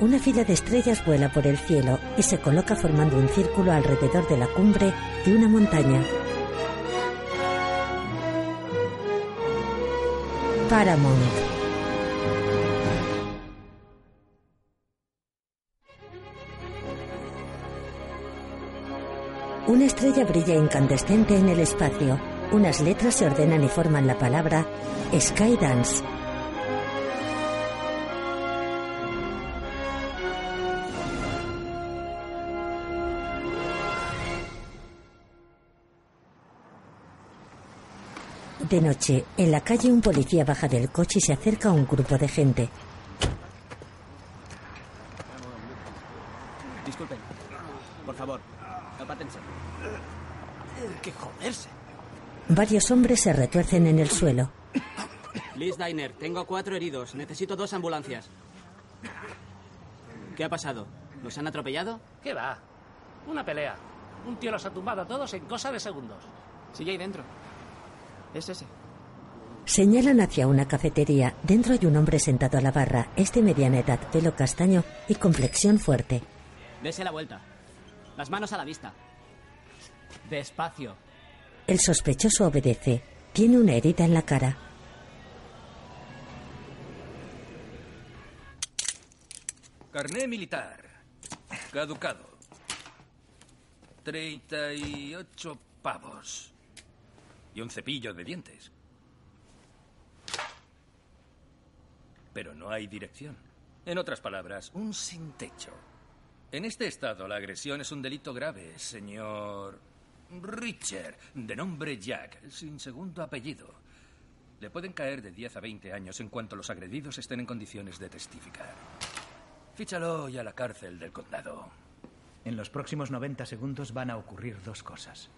Una fila de estrellas vuela por el cielo y se coloca formando un círculo alrededor de la cumbre de una montaña. Paramount. Una estrella brilla incandescente en el espacio. Unas letras se ordenan y forman la palabra Skydance. De noche, en la calle un policía baja del coche y se acerca a un grupo de gente. Disculpen. Por favor, apátense. ¡Qué joderse! Varios hombres se retuercen en el suelo. Liz Diner, tengo cuatro heridos. Necesito dos ambulancias. ¿Qué ha pasado? ¿Los han atropellado? ¿Qué va? Una pelea. Un tío los ha tumbado a todos en cosa de segundos. Sigue ahí dentro. Es ese. Señalan hacia una cafetería. Dentro hay un hombre sentado a la barra. Es de mediana edad, pelo castaño y complexión fuerte. Dese la vuelta. Las manos a la vista. Despacio. El sospechoso obedece. Tiene una herida en la cara. Carné militar. Caducado. 38 pavos. Y un cepillo de dientes. Pero no hay dirección. En otras palabras, un sin techo. En este estado, la agresión es un delito grave, señor Richard, de nombre Jack, sin segundo apellido. Le pueden caer de 10 a 20 años en cuanto los agredidos estén en condiciones de testificar. Fíchalo y a la cárcel del condado. En los próximos 90 segundos van a ocurrir dos cosas.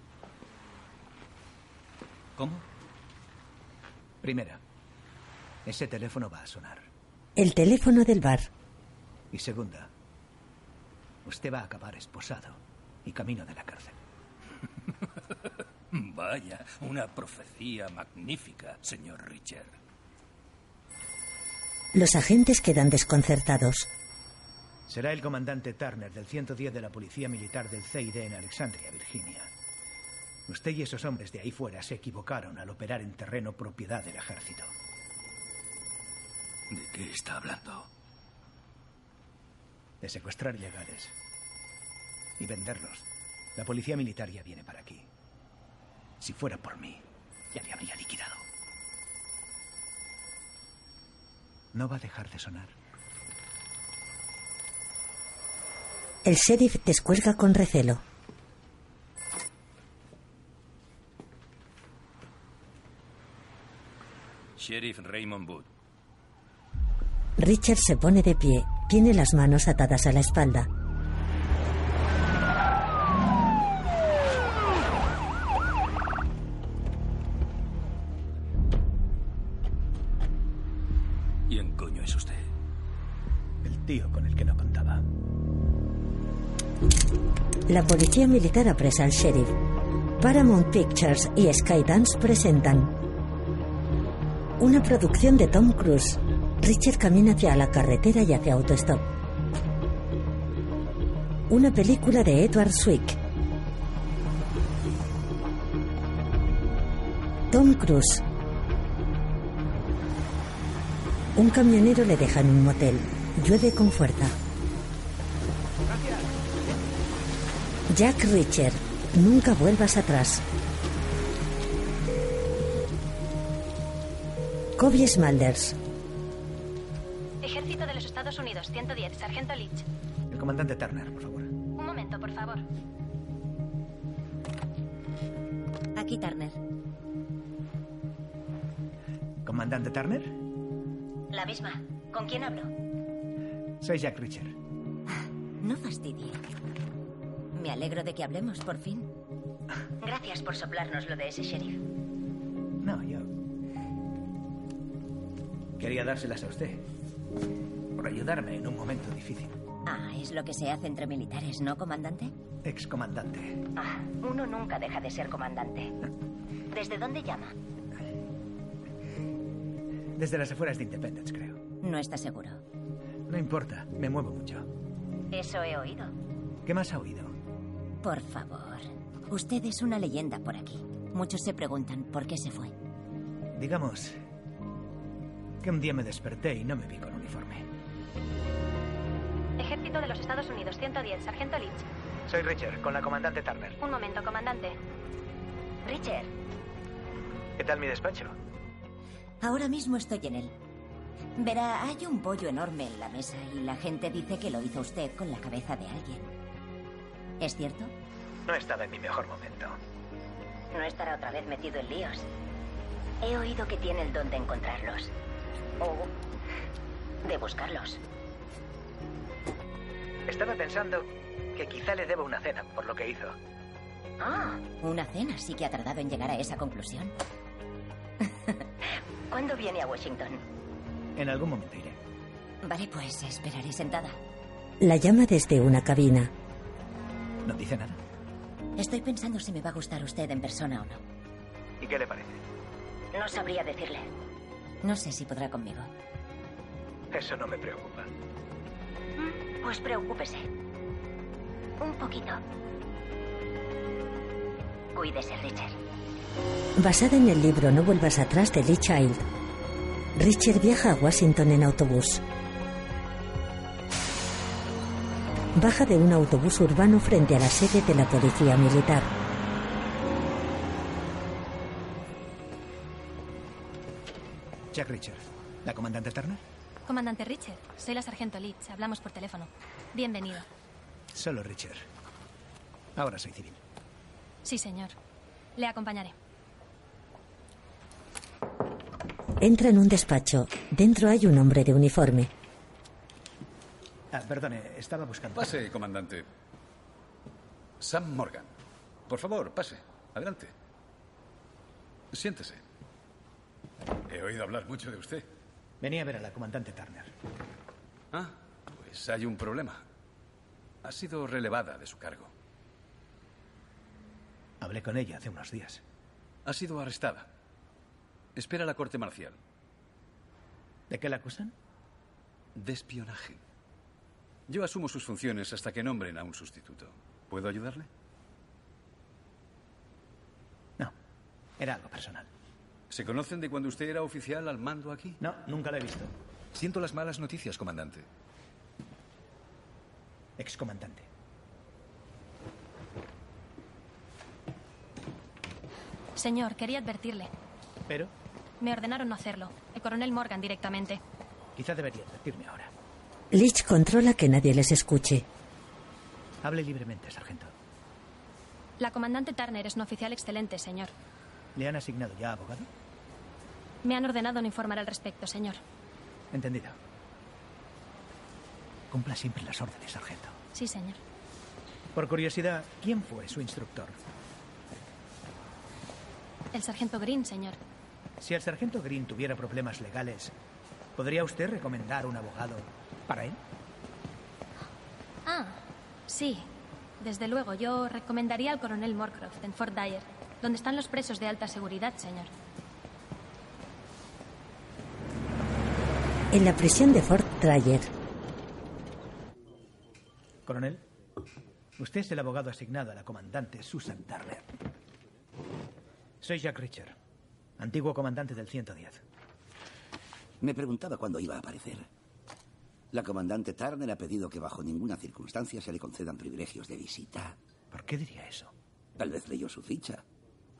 ¿Cómo? Primera, ese teléfono va a sonar. El teléfono del bar. Y segunda, usted va a acabar esposado y camino de la cárcel. Vaya, una profecía magnífica, señor Richard. Los agentes quedan desconcertados. Será el comandante Turner del 110 de la Policía Militar del CID en Alexandria, Virginia. Usted y esos hombres de ahí fuera se equivocaron al operar en terreno propiedad del ejército. ¿De qué está hablando? De secuestrar ilegales y venderlos. La policía militar ya viene para aquí. Si fuera por mí, ya le habría liquidado. No va a dejar de sonar. El sheriff descuelga con recelo. Sheriff Raymond Wood. Richard se pone de pie. Tiene las manos atadas a la espalda. ¿Quién coño es usted? El tío con el que no contaba. La policía militar apresa al sheriff. Paramount Pictures y Skydance presentan una producción de Tom Cruise. Richard camina hacia la carretera y hacia autostop. Una película de Edward Swick. Tom Cruise. Un camionero le deja en un motel. Llueve con fuerza. Jack Richard. Nunca vuelvas atrás. Kobe Smulders. Ejército de los Estados Unidos, 110, Sargento Leach. El comandante Turner, por favor. Un momento, por favor. Aquí, Turner. ¿Comandante Turner? La misma. ¿Con quién hablo? Soy Jack Richard. No fastidie. Me alegro de que hablemos, por fin. Gracias por soplarnos lo de ese sheriff. Quería dárselas a usted. Por ayudarme en un momento difícil. Ah, es lo que se hace entre militares, ¿no, comandante? Excomandante. Ah, uno nunca deja de ser comandante. ¿Desde dónde llama? Desde las afueras de Independence, creo. No está seguro. No importa, me muevo mucho. Eso he oído. ¿Qué más ha oído? Por favor. Usted es una leyenda por aquí. Muchos se preguntan por qué se fue. Digamos que un día me desperté y no me vi con uniforme. Ejército de los Estados Unidos, 110, Sargento Leach. Soy Richard, con la comandante Turner. Un momento, comandante. Richard, ¿Qué tal mi despacho? Ahora mismo estoy en él. Verá, hay un pollo enorme en la mesa y la gente dice que lo hizo usted con la cabeza de alguien. ¿Es cierto? No estaba en mi mejor momento. no estará otra vez metido en líos. He oído que tiene el don de encontrarlos. O de buscarlos. Estaba pensando que quizá le debo una cena por lo que hizo. Ah, Una cena sí que ha tardado en llegar a esa conclusión. ¿cuándo viene a Washington? En algún momento iré. Vale, pues esperaré sentada. La llama desde una cabina. ¿No dice nada? Estoy pensando si me va a gustar usted en persona o no. ¿Y qué le parece? No sabría decirle. No sé si podrá conmigo. Eso no me preocupa. Pues preocúpese. Un poquito. Cuídese, Richard. Basada en el libro No vuelvas atrás de Lee Child. Richard viaja a Washington en autobús. Baja de un autobús urbano frente a la sede de la policía militar. Jack Richard. ¿La comandante Turner? Comandante Richard, soy la Sargento Leach. Hablamos por teléfono. Bienvenido. Solo Richard. Ahora soy civil. Sí, señor. Le acompañaré. Entra en un despacho. Dentro hay un hombre de uniforme. Ah, perdone, estaba buscando. Pase, comandante. Sam Morgan. Por favor, pase. Adelante. Siéntese. He oído hablar mucho de usted. Venía a ver a la comandante Turner. Ah, pues hay un problema. Ha sido relevada de su cargo. Hablé con ella hace unos días. Ha sido arrestada. Espera la corte marcial. ¿De qué la acusan? De espionaje. Yo asumo sus funciones hasta que nombren a un sustituto. ¿Puedo ayudarle? No, era algo personal. ¿Se conocen de cuando usted era oficial al mando aquí? No, nunca la he visto. Siento las malas noticias, comandante. Excomandante. Señor, quería advertirle. Pero Me ordenaron no hacerlo. El coronel Morgan directamente. quizá debería advertirme ahora. Leach controla que nadie les escuche. Hable libremente, sargento. La comandante Turner es un oficial excelente, señor. ¿Le han asignado ya abogado? Me han ordenado no informar al respecto, señor. Entendido. Cumpla siempre las órdenes, sargento. Sí, señor. Por curiosidad, ¿quién fue su instructor? El sargento Green, señor. Si el sargento Green tuviera problemas legales, ¿podría usted recomendar un abogado para él? Ah, sí. Desde luego, yo recomendaría al coronel Morcroft en Fort Dyer, donde están los presos de alta seguridad, señor. En la prisión de Fort Dyer, Coronel, usted es el abogado asignado a la comandante Susan Turner. Soy Jack Richard, antiguo comandante del 110. Me preguntaba cuándo iba a aparecer. La comandante Turner ha pedido que bajo ninguna circunstancia se le concedan privilegios de visita. ¿Por qué diría eso? Tal vez leyó su ficha.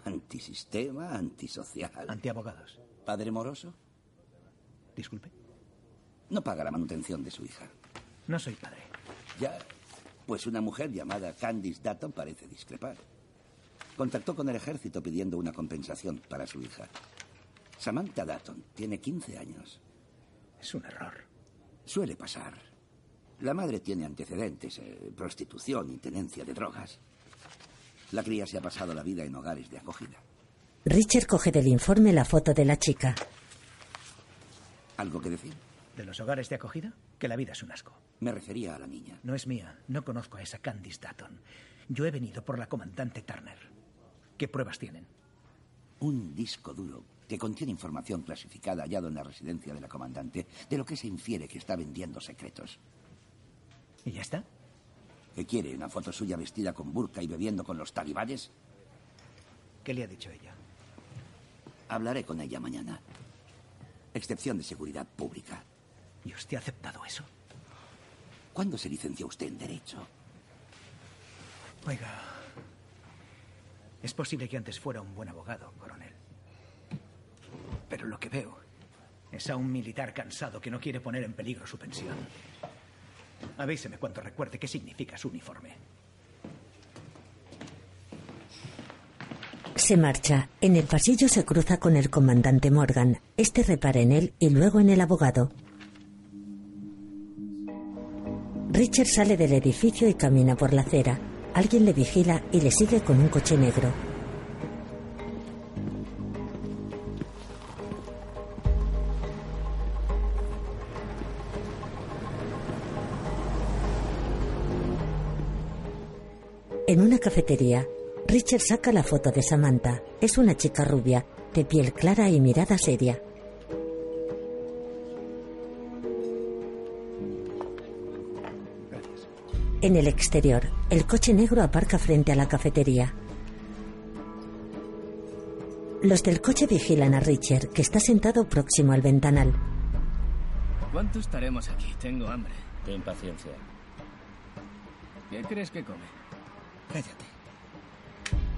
Antisistema, antisocial. Antiabogados. ¿Padre moroso? Disculpe. No paga la manutención de su hija. No soy padre. Ya, pues una mujer llamada Candice Datton parece discrepar. Contactó con el ejército pidiendo una compensación para su hija. Samantha Datton tiene 15 años. Es un error. Suele pasar. La madre tiene antecedentes, eh, prostitución y tenencia de drogas. La cría se ha pasado la vida en hogares de acogida. Richard coge del informe la foto de la chica. ¿Algo que decir? ¿De los hogares de acogida? Que la vida es un asco. Me refería a la niña. No es mía. No conozco a esa Candice Datton. Yo he venido por la comandante Turner. ¿Qué pruebas tienen? Un disco duro que contiene información clasificada hallado en la residencia de la comandante, de lo que se infiere que está vendiendo secretos. ¿Y ya está? ¿Qué quiere? ¿Una foto suya vestida con burka y bebiendo con los talibanes? ¿Qué le ha dicho ella? Hablaré con ella mañana. Excepción de seguridad pública. ¿Y usted ha aceptado eso? ¿Cuándo se licenció usted en Derecho? Oiga, es posible que antes fuera un buen abogado, coronel. Pero lo que veo es a un militar cansado que no quiere poner en peligro su pensión. Avíseme cuando recuerde qué significa su uniforme. Se marcha. En el pasillo se cruza con el comandante Morgan. Este repara en él y luego en el abogado. Richard sale del edificio y camina por la acera. Alguien le vigila y le sigue con un coche negro. En una cafetería, Richard saca la foto de Samantha. Es una chica rubia, de piel clara y mirada seria. En el exterior, el coche negro aparca frente a la cafetería. Los del coche vigilan a Richard, que está sentado próximo al ventanal. ¿Cuánto estaremos aquí? Tengo hambre. Qué impaciencia. ¿Qué crees que come? Cállate.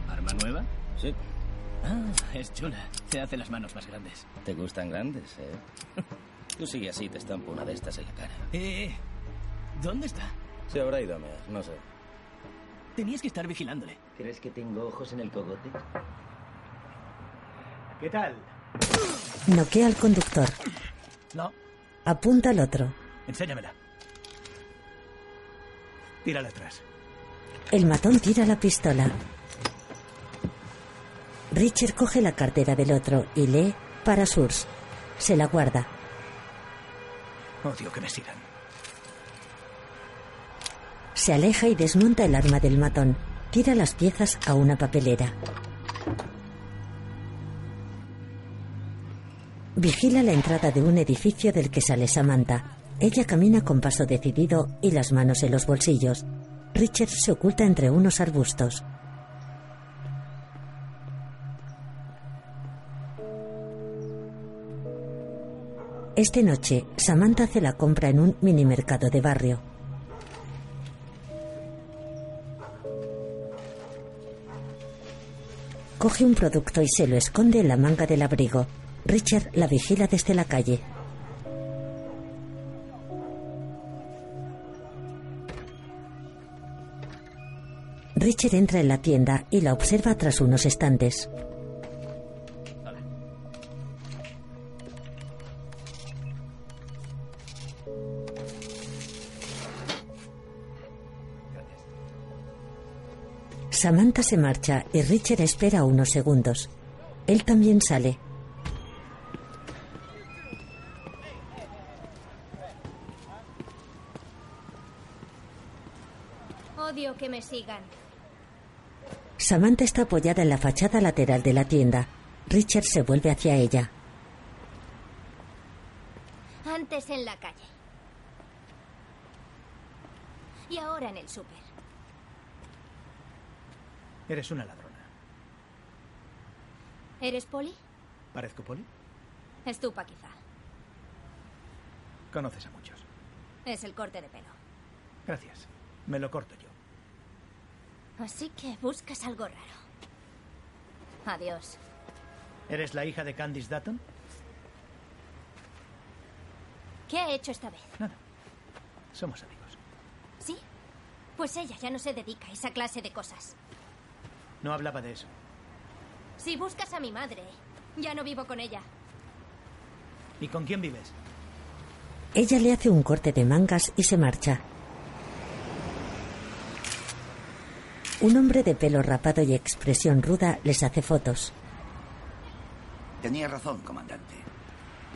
¿Arma nueva? Sí. Ah, es chula. Se hace las manos más grandes. ¿Te gustan grandes, eh? Tú sigue así, te estampo una de estas en la cara. Eh, ¿dónde está? Se habrá ido a mear, no sé. Tenías que estar vigilándole. ¿Crees que tengo ojos en el cogote? ¿Qué tal? Noquea al conductor. No. Apunta al otro. Enséñamela. Tírala atrás. El matón tira la pistola. Richard coge la cartera del otro y lee para Surs. Se la guarda. Odio que me sigan. Se aleja y desmonta el arma del matón. Tira las piezas a una papelera. Vigila la entrada de un edificio del que sale Samantha. Ella camina con paso decidido y las manos en los bolsillos. Richard se oculta entre unos arbustos. Esta noche, Samantha hace la compra en un minimercado de barrio. Coge un producto y se lo esconde en la manga del abrigo. Richard la vigila desde la calle. Richard entra en la tienda y la observa tras unos estantes. Samantha se marcha y Richard espera unos segundos. Él también sale. Odio que me sigan. Samantha está apoyada en la fachada lateral de la tienda. Richard se vuelve hacia ella. Antes en la calle. Y ahora en el súper. Eres una ladrona. ¿Eres Poli? ¿Parezco poli? Estupa, quizá. Conoces a muchos. Es el corte de pelo. Gracias. Me lo corto yo. Así que buscas algo raro. Adiós. ¿Eres la hija de Candice Dutton? ¿Qué ha hecho esta vez? Nada. Somos amigos. ¿Sí? Pues ella ya no se dedica a esa clase de cosas. No hablaba de eso. Si buscas a mi madre, ya no vivo con ella. ¿Y con quién vives? Ella le hace un corte de mangas y se marcha. Un hombre de pelo rapado y expresión ruda les hace fotos. Tenía razón, comandante.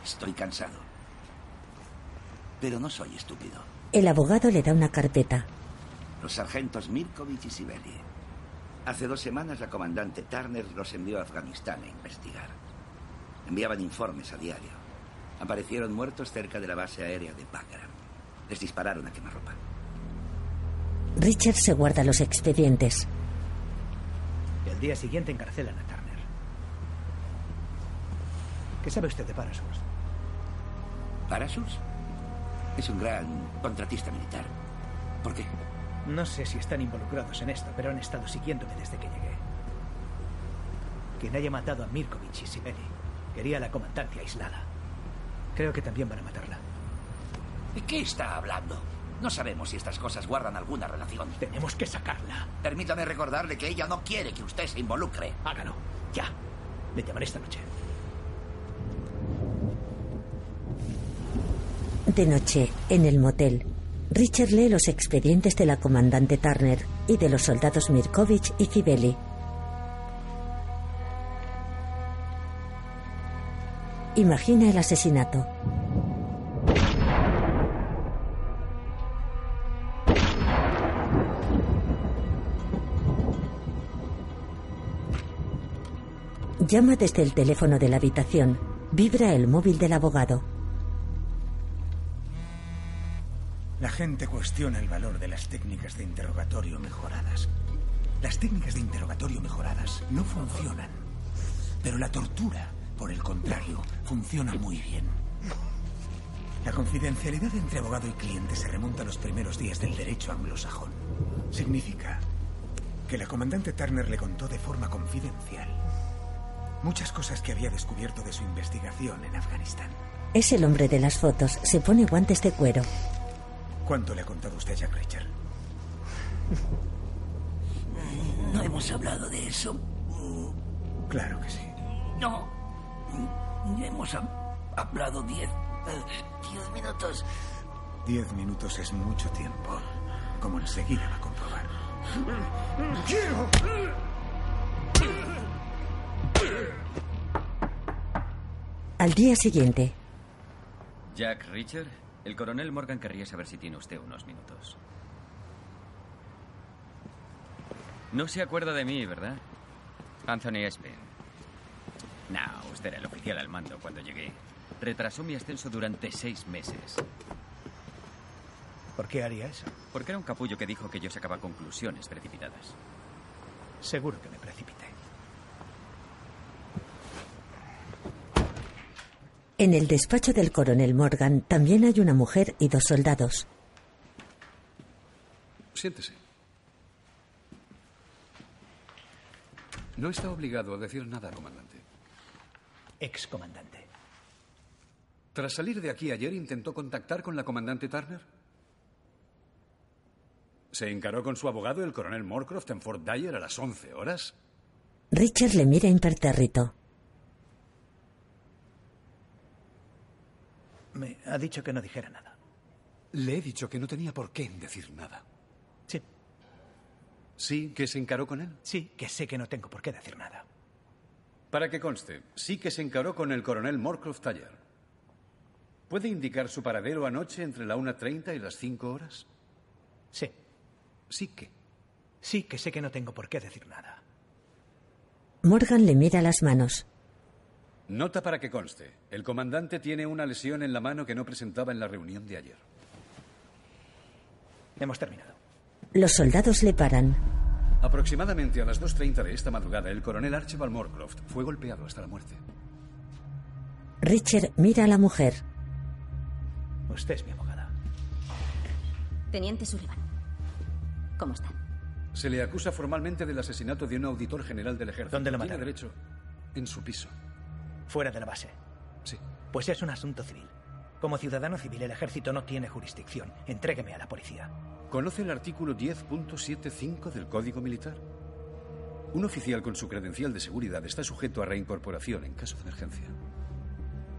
Estoy cansado. Pero no soy estúpido. El abogado le da una carpeta. Los sargentos Mirkovich y Sibeli. Hace dos semanas la comandante Turner los envió a Afganistán a investigar. Enviaban informes a diario. Aparecieron muertos cerca de la base aérea de Bagram. Les dispararon a quemarropa. Richard se guarda los expedientes. El día siguiente encarcelan a Turner. ¿Qué sabe usted de Parasurs? ¿Parasurs? Es un gran contratista militar. ¿Por qué? No sé si están involucrados en esto, pero han estado siguiéndome desde que llegué. Quien haya matado a Mirkovich y Sibeli quería la comandancia aislada. Creo que también van a matarla. ¿De qué está hablando? No sabemos si estas cosas guardan alguna relación. Tenemos que sacarla. Permítame recordarle que ella no quiere que usted se involucre. Hágalo. Ya. Le llamaré esta noche. De noche, en el motel, Richard lee los expedientes de la comandante Turner y de los soldados Mirkovich y Fibeli. Imagina el asesinato. Llama desde el teléfono de la habitación. Vibra el móvil del abogado. La gente cuestiona el valor de las técnicas de interrogatorio mejoradas. Las técnicas de interrogatorio mejoradas no funcionan. Pero la tortura, por el contrario, funciona muy bien. La confidencialidad entre abogado y cliente se remonta a los primeros días del derecho anglosajón. Significa que la comandante Turner le contó de forma confidencial muchas cosas que había descubierto de su investigación en Afganistán. Es el hombre de las fotos. Se pone guantes de cuero. ¿Cuánto le ha contado usted a Jack Richard? No hemos hablado de eso. Claro que sí. No. Hemos hablado diez. diez minutos. Diez minutos es mucho tiempo. Como enseguida va a comprobar. ¡Quiero! Al día siguiente, Jack Richard, el coronel Morgan querría saber si tiene usted unos minutos. No se acuerda de mí, ¿verdad? Anthony Espin. No, usted era el oficial al mando cuando llegué. Retrasó mi ascenso durante seis meses. ¿Por qué haría eso? Porque era un capullo que dijo que yo sacaba conclusiones precipitadas. Seguro que me precipité. En el despacho del coronel Morgan también hay una mujer y dos soldados. Siéntese. No está obligado a decir nada, comandante. Ex-comandante. Tras salir de aquí ayer, intentó contactar con la comandante Turner. ¿Se encaró con su abogado, el coronel Morcroft, en Fort Dyer a las 11 horas? Richard le mira impertérrito. Me ha dicho que no dijera nada. Le he dicho que no tenía por qué decir nada. Sí. ¿Sí que se encaró con él? Sí, que sé que no tengo por qué decir nada. Para que conste, sí que se encaró con el coronel Morcroft Taller. ¿Puede indicar su paradero anoche entre la 1.30 y las 5 horas? Sí. Sí que. Sí que sé que no tengo por qué decir nada. Morgan le mira las manos. Nota para que conste. El comandante tiene una lesión en la mano que no presentaba en la reunión de ayer. Hemos terminado. Los soldados le paran. Aproximadamente a las 2.30 de esta madrugada, el coronel Archibald Morcroft fue golpeado hasta la muerte. Richard mira a la mujer. Usted es mi abogada. Teniente Sullivan. ¿Cómo está? Se le acusa formalmente del asesinato de un auditor general del ejército. ¿Dónde lo Tiene mataron? derecho en su piso. Fuera de la base. Sí. Pues es un asunto civil. Como ciudadano civil, el ejército no tiene jurisdicción. Entrégueme a la policía. ¿Conoce el artículo 10.75 del Código Militar? Un oficial con su credencial de seguridad está sujeto a reincorporación en caso de emergencia.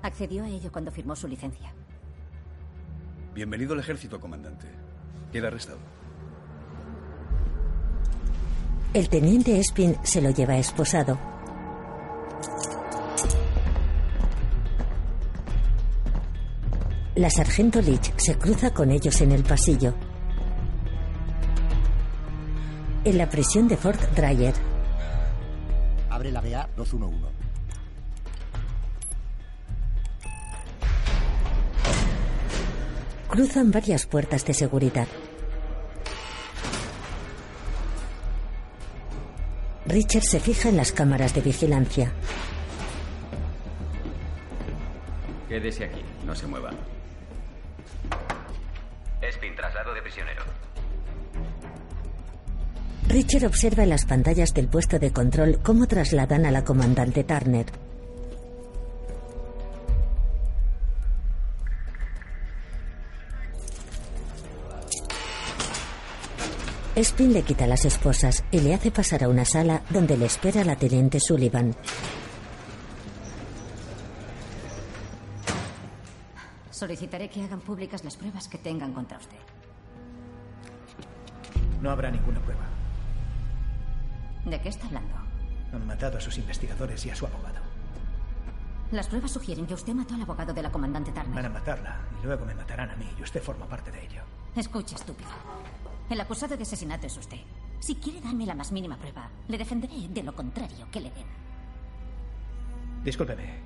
Accedió a ello cuando firmó su licencia. Bienvenido al ejército, comandante. Queda arrestado. El teniente Espin se lo lleva esposado. La sargento Leach se cruza con ellos en el pasillo. En la prisión de Fort Dryer. Abre la BA 211. Cruzan varias puertas de seguridad. Richard se fija en las cámaras de vigilancia. Quédese aquí, no se mueva. De prisionero. Richard observa en las pantallas del puesto de control cómo trasladan a la comandante Turner. Spin le quita las esposas y le hace pasar a una sala donde le espera la teniente Sullivan. Solicitaré que hagan públicas las pruebas que tengan contra usted. No habrá ninguna prueba. ¿De qué está hablando? Han matado a sus investigadores y a su abogado. Las pruebas sugieren que usted mató al abogado de la comandante Van Turner. a matarla y luego me matarán a mí y usted forma parte de ello. Escuche, estúpido. El acusado de asesinato es usted. Si quiere darme la más mínima prueba, le defenderé de lo contrario que le den. Discúlpeme.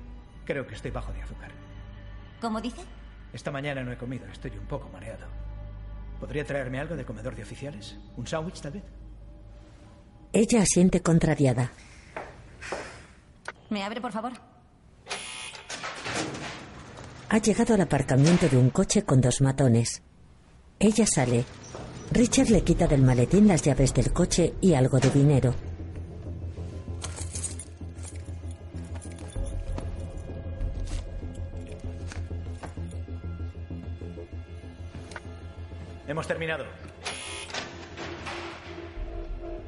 Creo que estoy bajo de azúcar. ¿Cómo dice? Esta mañana no he comido, estoy un poco mareado. ¿Podría traerme algo del comedor de oficiales? ¿Un sándwich, tal vez? Ella asiente contrariada. ¿Me abre, por favor? Ha llegado al aparcamiento de un coche con dos matones. Ella sale. Richard le quita del maletín las llaves del coche y algo de dinero. Terminado.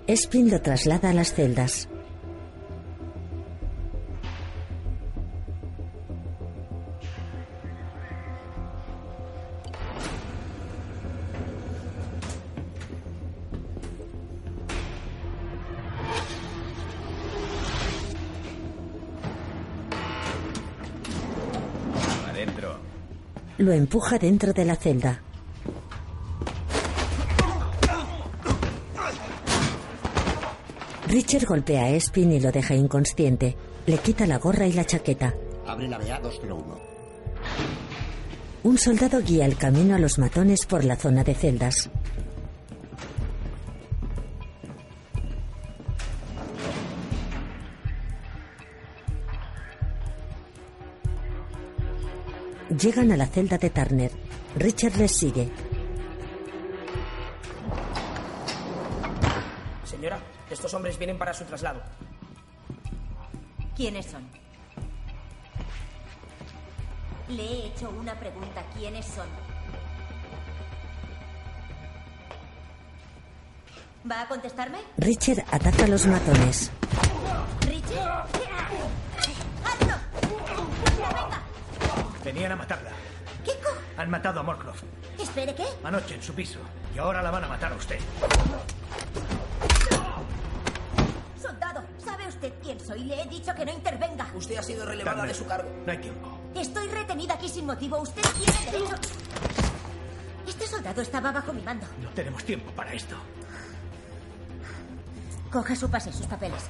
Lo traslada a las celdas. Adentro. Lo empuja dentro de la celda. Richard golpea a Spin y lo deja inconsciente. Le quita la gorra y la chaqueta. Abre la BA 201. Un soldado guía el camino a los matones por la zona de celdas. Llegan a la celda de Turner. Richard les sigue. Estos hombres vienen para su traslado. ¿Quiénes son? Le he hecho una pregunta. ¿Quiénes son? ¿Va a contestarme? Richard ataca a los matones. ¿Richard? ¡Hazlo! ¡Venga! Venían a matarla. ¿Qué co... Han matado a Morcroft. Espere, ¿qué? Anoche en su piso. Y ahora la van a matar a usted. Soldado, ¿sabe usted quién soy? Le he dicho que no intervenga. Usted ha sido relevada de su cargo. No hay tiempo. Estoy retenida aquí sin motivo. Usted tiene derecho. Este soldado estaba bajo mi mando. No tenemos tiempo para esto. Coja su pase y sus papeles.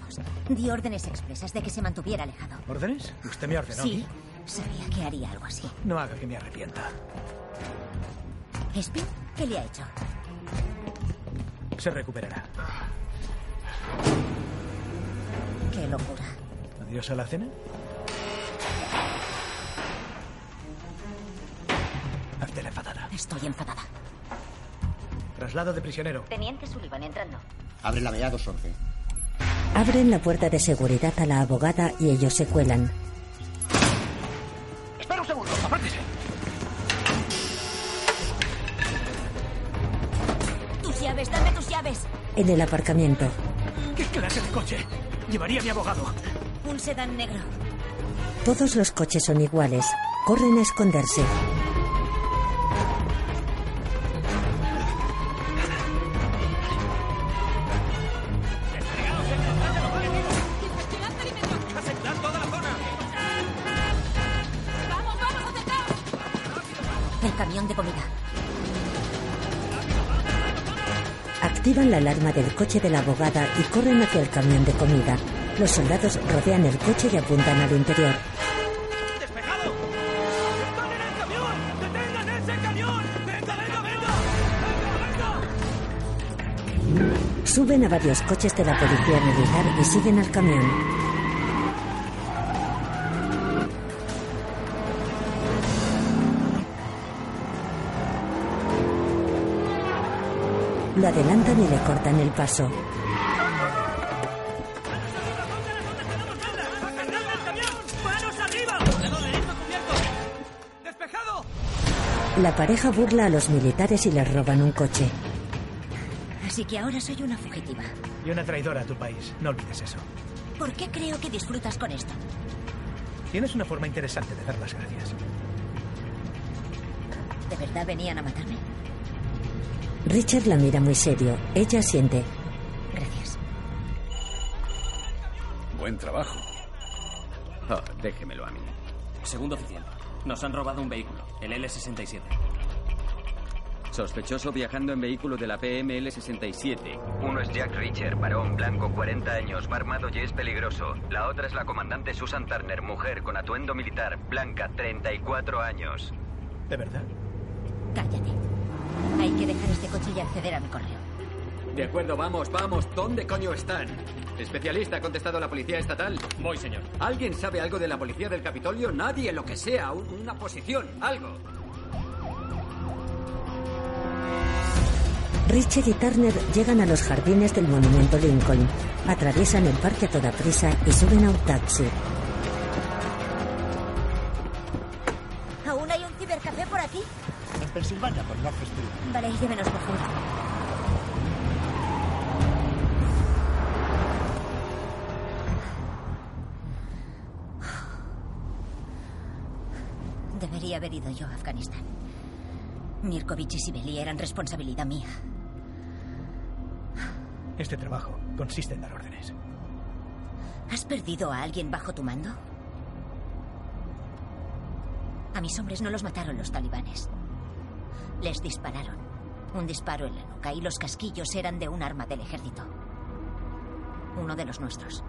Vamos. Di órdenes expresas de que se mantuviera alejado. ¿Órdenes? ¿Usted me ordenó? Sí, sabía que haría algo así. No haga que me arrepienta. ¿Spin? ¿Qué le ha hecho? Se recuperará. Qué locura. ¿Adiós a la cena? Hazte la enfadada. Estoy enfadada. Traslado de prisionero. Teniente Sullivan entrando. Abre la BA 211. Abren la puerta de seguridad a la abogada y ellos se cuelan. Llaves. En el aparcamiento, ¿Qué clase de coche? Llevaría a mi abogado. Un sedán negro. todos los coches son iguales. Corren a esconderse. El camión de comida. Activan la alarma del coche de la abogada y corren hacia el camión de comida. Los soldados rodean el coche y apuntan al interior. Suben a varios coches de la policía militar y siguen al camión. Lo adelantan y le cortan el paso. ¡Manos arriba! ¡Despejado! La pareja burla a los militares y les roban un coche. Así que ahora soy una fugitiva. Y una traidora a tu país. No olvides eso. ¿Por qué creo que disfrutas con esto? Tienes una forma interesante de dar las gracias. ¿De verdad venían a matarme? Richard la mira muy serio. Ella siente. Gracias. Buen trabajo. Oh, déjemelo a mí. Segundo oficial. Nos han robado un vehículo, el L-67. Sospechoso viajando en vehículo de la PML-67. Uno es Jack Richard, varón, blanco, 40 años, va armado y es peligroso. La otra es la comandante Susan Turner, mujer, con atuendo militar, blanca, 34 años. ¿De verdad? Cállate. Hay que dejar este coche y acceder a mi correo. De acuerdo, vamos, vamos. ¿Dónde coño están? Especialista, ha contestado la policía estatal. Voy, señor. ¿Alguien sabe algo de la policía del Capitolio? Nadie, lo que sea. un- Una posición, algo. Richard y Turner llegan a los jardines del monumento Lincoln. Atraviesan el parque a toda prisa y suben a un taxi. ¿Aún hay un cibercafé por aquí? En Pensilvania, por North. Vale, llévenos, por favor. Debería haber ido yo a Afganistán. Mirkovich y Sibeli eran responsabilidad mía. Este trabajo consiste en dar órdenes. ¿Has perdido a alguien bajo tu mando? A mis hombres no los mataron los talibanes. Les dispararon. Un disparo en la nuca y los casquillos eran de un arma del ejército. Uno de los nuestros.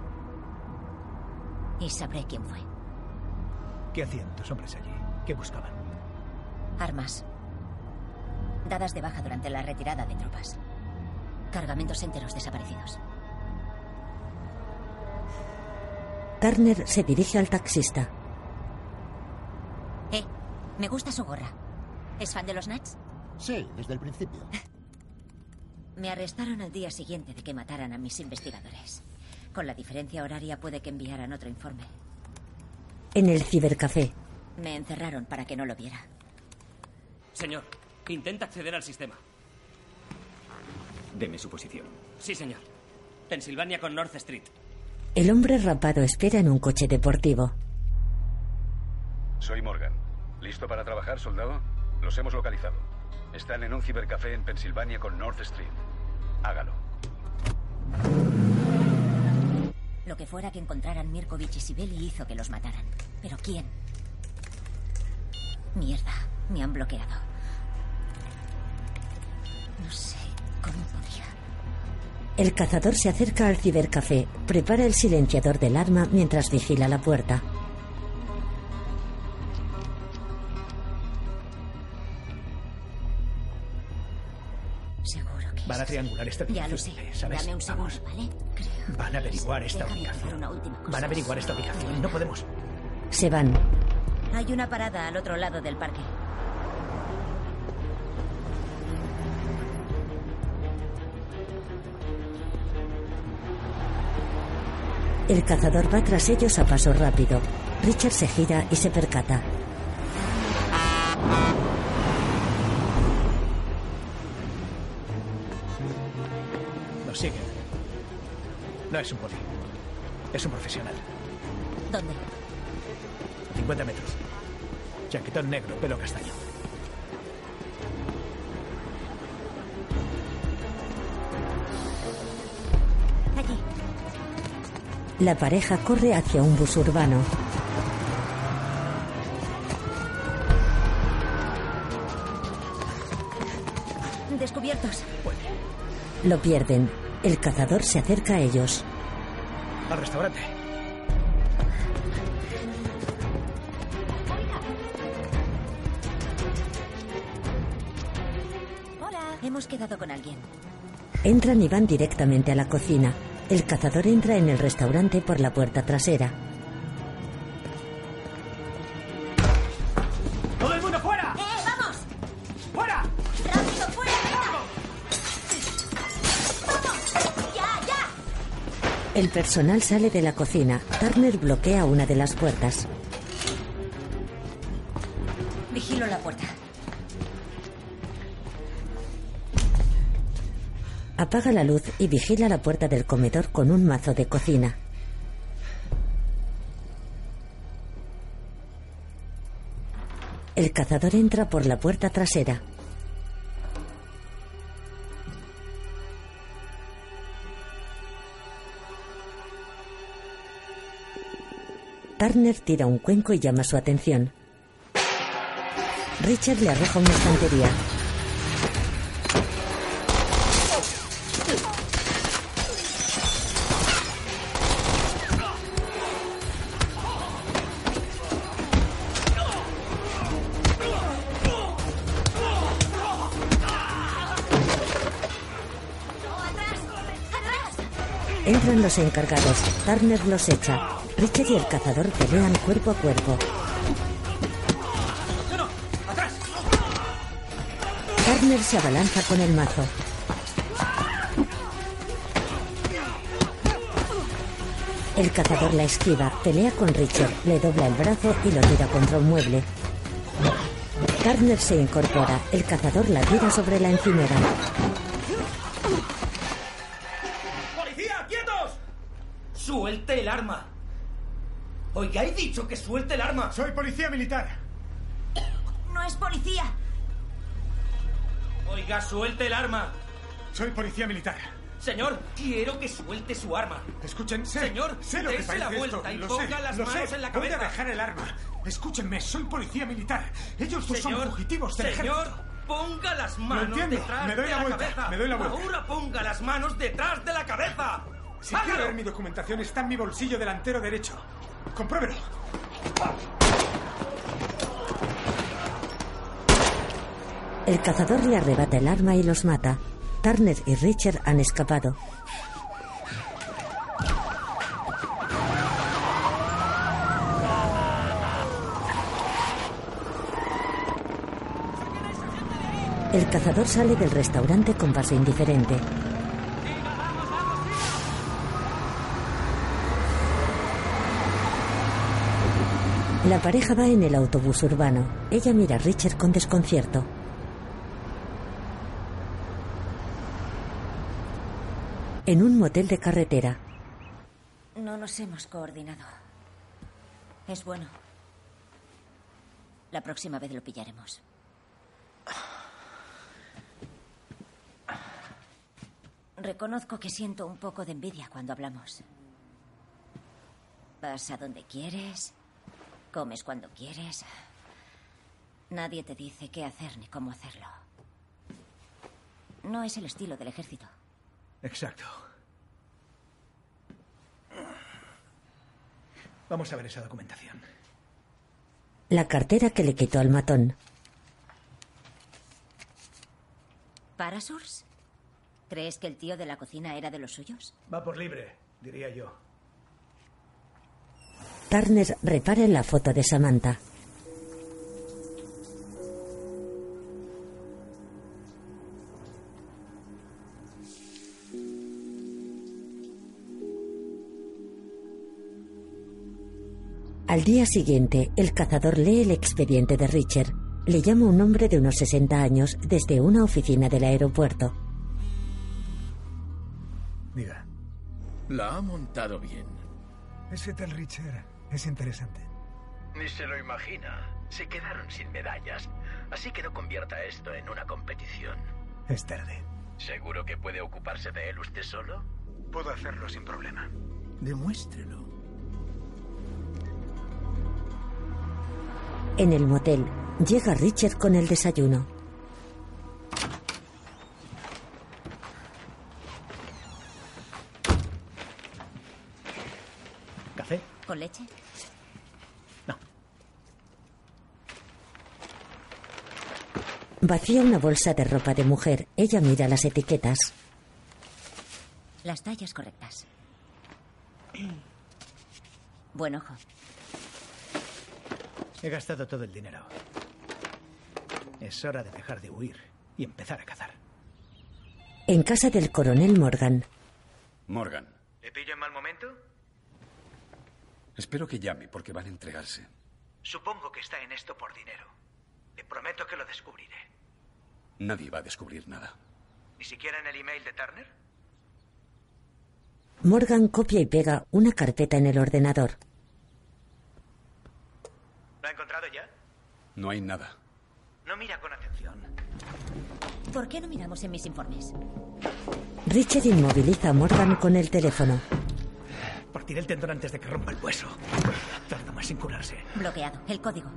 Y sabré quién fue. ¿Qué hacían tus hombres allí? ¿Qué buscaban? Armas. Dadas de baja durante la retirada de tropas. Cargamentos enteros desaparecidos. Turner se dirige al taxista. Eh, me gusta su gorra. ¿Es fan de los Nats? Sí, desde el principio. Me arrestaron al día siguiente de que mataran a mis investigadores. Con la diferencia horaria puede que enviaran otro informe. En el cibercafé, Me encerraron para que no lo viera. Señor, intenta acceder al sistema. Deme su posición. Sí, señor. Pensilvania con North Street. el hombre rapado espera en un coche deportivo. Soy Morgan. ¿Listo para trabajar, soldado? Los hemos localizado. Están en un cibercafé en Pensilvania con North Street. Hágalo. Lo que fuera que encontraran Mirkovich y Sibeli hizo que los mataran. ¿Pero quién? Mierda, me han bloqueado. No sé cómo podría. El cazador se acerca al cibercafé, prepara el silenciador del arma mientras vigila la puerta. Seguro que Van a es triangular esta Ya lo sé. ¿sabes? Dame un segundo, Vamos. ¿vale? Creo. Van a averiguar esta Déjame hacer ubicación. una última cosa. Van a averiguar esta ubicación. No podemos. Se van. Hay una parada al otro lado del parque. El cazador va tras ellos a paso rápido. Richard se gira y se percata. No es un poli. Es un profesional. ¿Dónde? 50 metros. Chaquetón negro, pelo castaño. Allí. La pareja corre hacia un bus urbano. Descubiertos. Lo pierden. El cazador se acerca a ellos. Al restaurante. Hola. Hemos quedado con alguien. Entran y van directamente a la cocina. El cazador entra en el restaurante por la puerta trasera. El personal sale de la cocina. Turner bloquea una de las puertas. Vigilo la puerta. Apaga la luz y vigila la puerta del comedor con un mazo de cocina. El cazador entra por la puerta trasera. Turner tira un cuenco y llama su atención. Richard le arroja una estantería. Entran los encargados. Turner los echa. Richard y el cazador pelean cuerpo a cuerpo. Turner se abalanza con el mazo. El cazador la esquiva, pelea con Richard, le dobla el brazo y lo tira contra un mueble. Turner se incorpora, el cazador la tira sobre la encimera. ¡Policía, quietos! ¡Suelte el arma! Oiga, he dicho que suelte el arma. Soy policía militar. No es policía. Oiga, suelte el arma. Soy policía militar. Señor, quiero que suelte su arma. Escuchen, sé, Señor, sé lo que dése la vuelta esto, y lo ponga sé, las lo manos sé. en la Voy a cabeza. dejar el arma. Escúchenme, soy policía militar. Ellos dos son fugitivos del señor, ejército. ponga las manos entiendo, detrás me doy de la la, vuelta, cabeza. me doy la vuelta. Ahora ponga las manos detrás de la cabeza. Si quiere ¡Hágalo! ver mi documentación, está en mi bolsillo delantero derecho. Compruébelo. El cazador le arrebata el arma y los mata. Turner y Richard han escapado. El cazador sale del restaurante con paso indiferente. La pareja va en el autobús urbano. Ella mira a Richard con desconcierto. En un motel de carretera, No nos hemos coordinado. Es bueno. La próxima vez lo pillaremos. Reconozco que siento un poco de envidia cuando hablamos. Vas a donde quieres, comes cuando quieres. Nadie te dice qué hacer ni cómo hacerlo. No es el estilo del ejército. Exacto. Vamos a ver esa documentación. la cartera que le quitó al matón. ¿Parasurs? ¿Crees que el tío de la cocina era de los suyos? Va por libre, diría yo. Turner repara en la foto de Samantha. Al día siguiente, el cazador lee el expediente de Richard. Le llama un hombre de unos 60 años desde una oficina del aeropuerto. Diga. La ha montado bien. Ese tal Richard es interesante. Ni se lo imagina. Se quedaron sin medallas. Así que no convierta esto en una competición. Es tarde. ¿Seguro que puede ocuparse de él usted solo? Puedo hacerlo sin problema. Demuéstrelo. En el motel, llega Richard con el desayuno. ¿Con leche? Vacía una bolsa de ropa de mujer. Ella mira las etiquetas. Las tallas correctas. Buen ojo. He gastado todo el dinero. Es hora de dejar de huir y empezar a cazar. En casa del coronel Morgan. Morgan, ¿Le pillo en mal momento? Espero que llame porque van a entregarse. Supongo que está en esto por dinero. Le prometo que lo descubriré. Nadie va a descubrir nada. ¿Ni siquiera en el email de Turner? Morgan copia y pega una carpeta en el ordenador. ¿Lo ha encontrado ya? No hay nada. No mira con atención. ¿Por qué no miramos en mis informes? Richard inmoviliza a Morgan con el teléfono. Partiré el tendón antes de que rompa el hueso. Tarda más en curarse. Bloqueado. El código.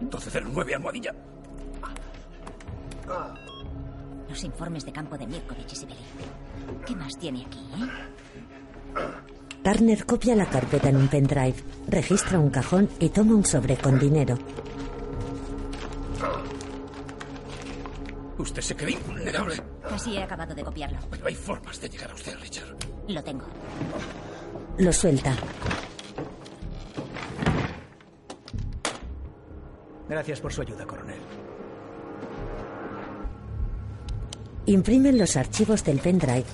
1209, almohadilla. Los informes de campo de Mirkovich y Sibeli. ¿Qué más tiene aquí, eh? Turner copia la carpeta en un pendrive, registra un cajón y toma un sobre con dinero. Usted se cree invulnerable. Casi he acabado de copiarlo. Pero hay formas de llegar a usted, Richard. Lo tengo. Lo suelta. Gracias por su ayuda, coronel. Imprimen los archivos del pendrive.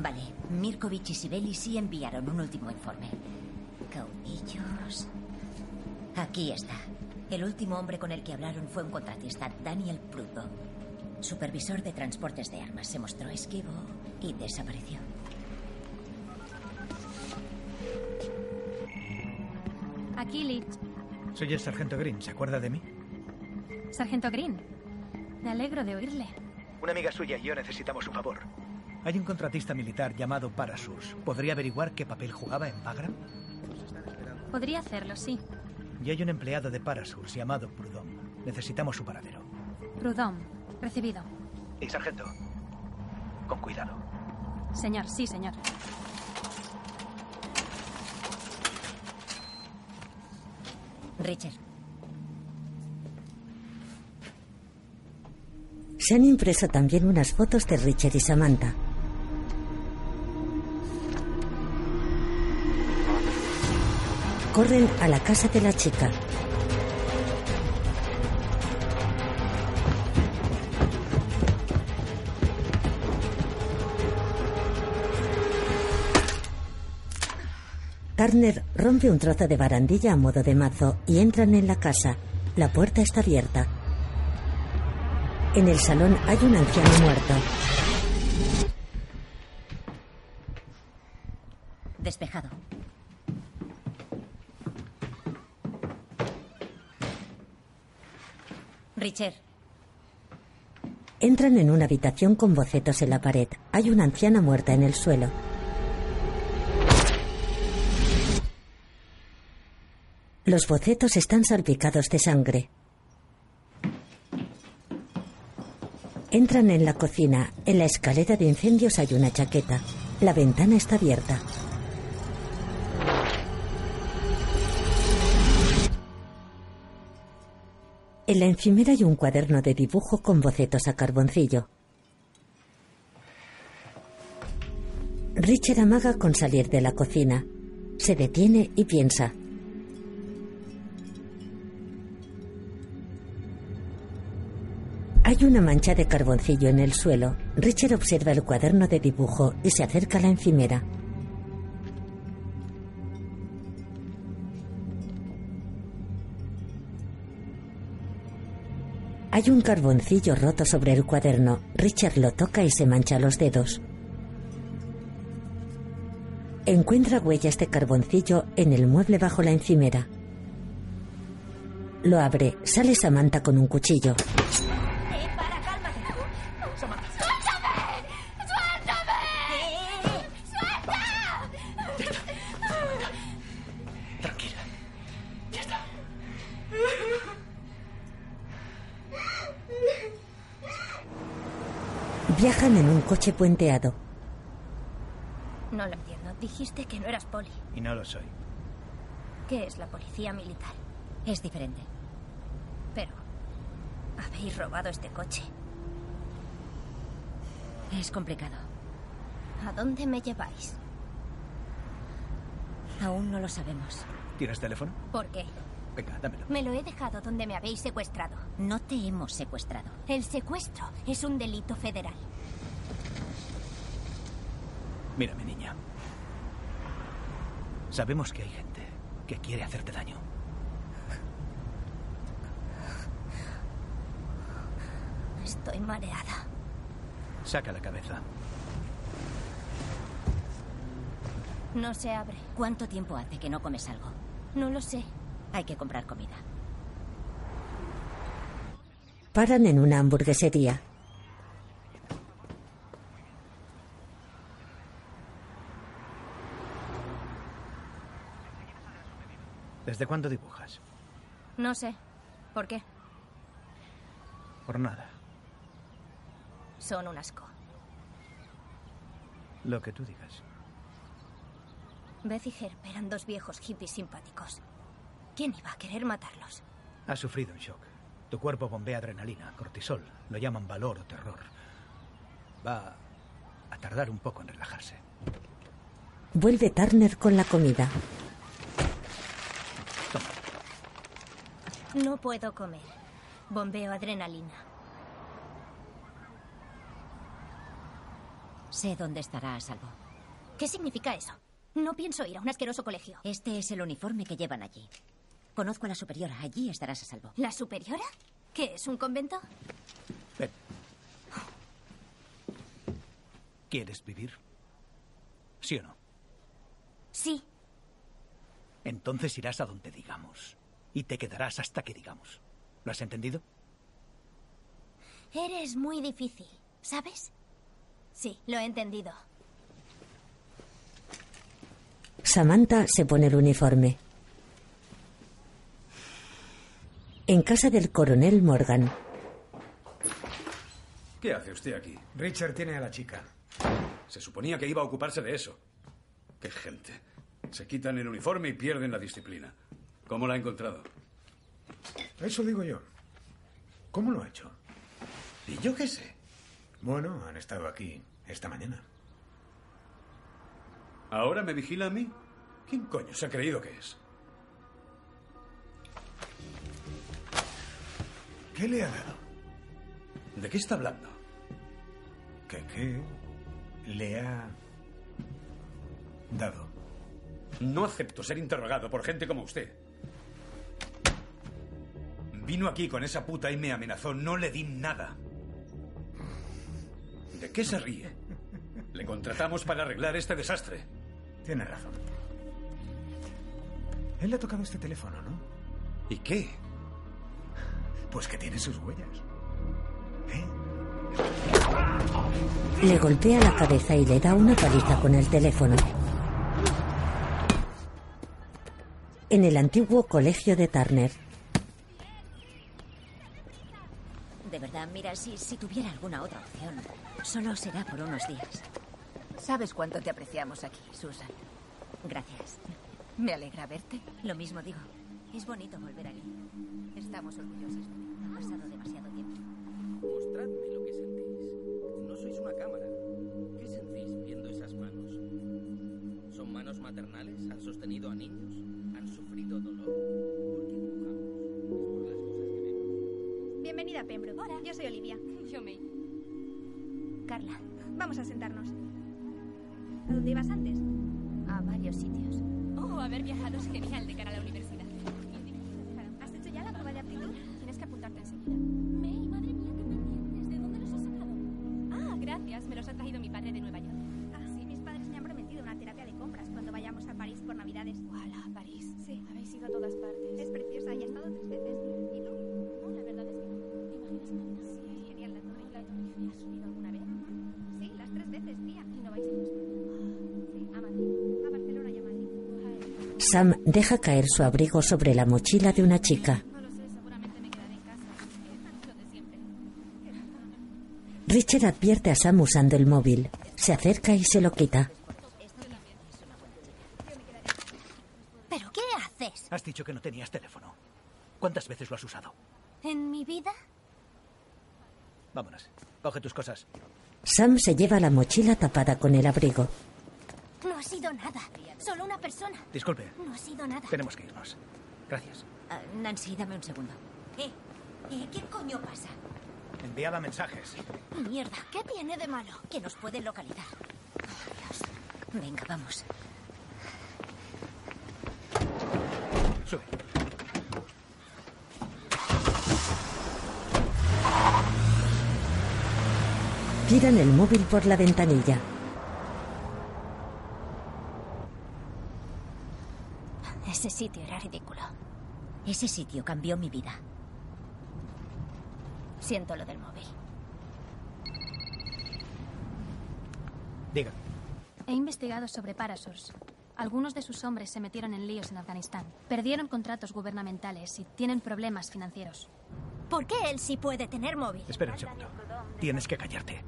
Vale. Mirkovich y Sibeli sí enviaron un último informe. Caudillos. Aquí está. El último hombre con el que hablaron fue un contratista, Daniel Prudo. Supervisor de transportes de armas. Se mostró esquivo y desapareció. Aquí, Lee. Soy el sargento Green. ¿Se acuerda de mí? Sargento Green. Me alegro de oírle. Una amiga suya y yo necesitamos su favor. Hay un contratista militar llamado Parasurs. ¿Podría averiguar qué papel jugaba en Bagram? Podría hacerlo, sí. Y hay un empleado de Parasurs llamado Prudhomme. Necesitamos su paradero. Prudhomme. Recibido. Y sargento, con cuidado. Señor, sí, señor. Richard. Se han impreso también unas fotos de Richard y Samantha. Corren a la casa de la chica. Turner rompe un trozo de barandilla a modo de mazo y entran en la casa. La puerta está abierta. En el salón hay un anciano muerto. Despejado. Richard. Entran en una habitación con bocetos en la pared. Hay una anciana muerta en el suelo. Los bocetos están salpicados de sangre. Entran en la cocina. En la escalera de incendios hay una chaqueta. La ventana está abierta. En la encimera hay un cuaderno de dibujo con bocetos a carboncillo. Richard amaga con salir de la cocina. Se detiene y piensa. Hay una mancha de carboncillo en el suelo. Richard observa el cuaderno de dibujo y se acerca a la encimera. Hay un carboncillo roto sobre el cuaderno. Richard lo toca y se mancha los dedos. Encuentra huellas de carboncillo en el mueble bajo la encimera. Lo abre. Sale Samantha con un cuchillo. Coche puenteado. No lo entiendo. Dijiste que no eras poli. Y no lo soy. ¿Qué es la policía militar? Es diferente. Pero Habéis robado este coche. Es complicado. ¿A dónde me lleváis? Aún no lo sabemos. ¿Tienes teléfono? ¿Por qué? Venga, dámelo. Me lo he dejado donde me habéis secuestrado. No te hemos secuestrado. El secuestro es un delito federal. Mira, mi niña. Sabemos que hay gente que quiere hacerte daño. Estoy mareada. Saca la cabeza. No se abre. ¿Cuánto tiempo hace que no comes algo? No lo sé. Hay que comprar comida. Paran en una hamburguesería. ¿Desde cuándo dibujas? No sé. ¿Por qué? Por nada. Son un asco. Lo que tú digas. Beth y Herb eran dos viejos hippies simpáticos. ¿Quién iba a querer matarlos? Has sufrido un shock. Tu cuerpo bombea adrenalina, cortisol. Lo llaman valor o terror. Va a tardar un poco en relajarse. Vuelve Turner con la comida. No puedo comer. Bombeo adrenalina. Sé dónde estará a salvo. ¿Qué significa eso? No pienso ir a un asqueroso colegio. Este es el uniforme que llevan allí. Conozco a la superiora. Allí estarás a salvo. ¿La superiora? ¿Qué es, un convento? Ven. ¿Quieres vivir? ¿Sí o no? Sí. Entonces irás a donde digamos. Y te quedarás hasta que digamos. ¿Lo has entendido? Eres muy difícil, ¿sabes? Sí, lo he entendido. Samantha se pone el uniforme. En casa del coronel Morgan. ¿Qué hace usted aquí? Richard tiene a la chica. Se suponía que iba a ocuparse de eso. Qué gente. Se quitan el uniforme y pierden la disciplina. ¿Cómo la ha encontrado? Eso digo yo. ¿Cómo lo ha hecho? ¿Y yo qué sé? Bueno, han estado aquí esta mañana. ¿Ahora me vigila a mí? ¿Quién coño se ha creído que es? ¿Qué le ha dado? ¿De qué está hablando? ¿Qué qué le ha dado? No acepto ser interrogado por gente como usted. Vino aquí con esa puta y me amenazó. No le di nada. ¿De qué se ríe? Le contratamos para arreglar este desastre. Tiene razón. Él le ha tocado este teléfono, ¿no? ¿Y qué? Pues que tiene sus huellas. ¿Eh? Le golpea la cabeza y le da una paliza con el teléfono. En el antiguo colegio de Turner. De verdad, mira, si, si tuviera alguna otra opción, solo será por unos días. Sabes cuánto te apreciamos aquí, Susan. Gracias. Me alegra verte. Lo mismo digo. Es bonito volver aquí. Estamos orgullosos. Ha pasado demasiado tiempo. Mostradme lo que sentís. No sois una cámara. ¿Qué sentís viendo esas manos? ¿Son manos maternales? ¿Han sostenido a niños? ¿Han sufrido dolor? ¿Por qué dibujamos? Es por las cosas que vemos. Bienvenida a Pembroke. Hola, yo soy Olivia. Yo May. Carla, vamos a sentarnos. ¿A dónde ibas antes? A varios sitios. Oh, haber viajado es genial de cara a la universidad. Sam deja caer su abrigo sobre la mochila de una chica. No lo sé, seguramente me quedaré en casa. Lo de siempre. Richard advierte a Sam usando el móvil. Se acerca y se lo quita. ¿Pero qué haces? Has dicho que no tenías teléfono. ¿Cuántas veces lo has usado? ¿En mi vida? Vámonos. Coge tus cosas. Sam se lleva la mochila tapada con el abrigo. No ha sido nada. Solo una persona. Disculpe. No ha sido nada. Tenemos que irnos. Gracias. Ah, Nancy, dame un segundo. Eh, eh, ¿qué coño pasa? Enviaba mensajes. Mierda, ¿qué tiene de malo? Que nos pueden localizar. Oh, Dios. Venga, vamos. Sube. Tiran el móvil por la ventanilla. Ese sitio era ridículo. Ese sitio cambió mi vida. Siento lo del móvil. Diga. He investigado sobre Parasource. Algunos de sus hombres se metieron en líos en Afganistán. Perdieron contratos gubernamentales y tienen problemas financieros. ¿Por qué él sí puede tener móvil? Espera un segundo. Tienes que callarte.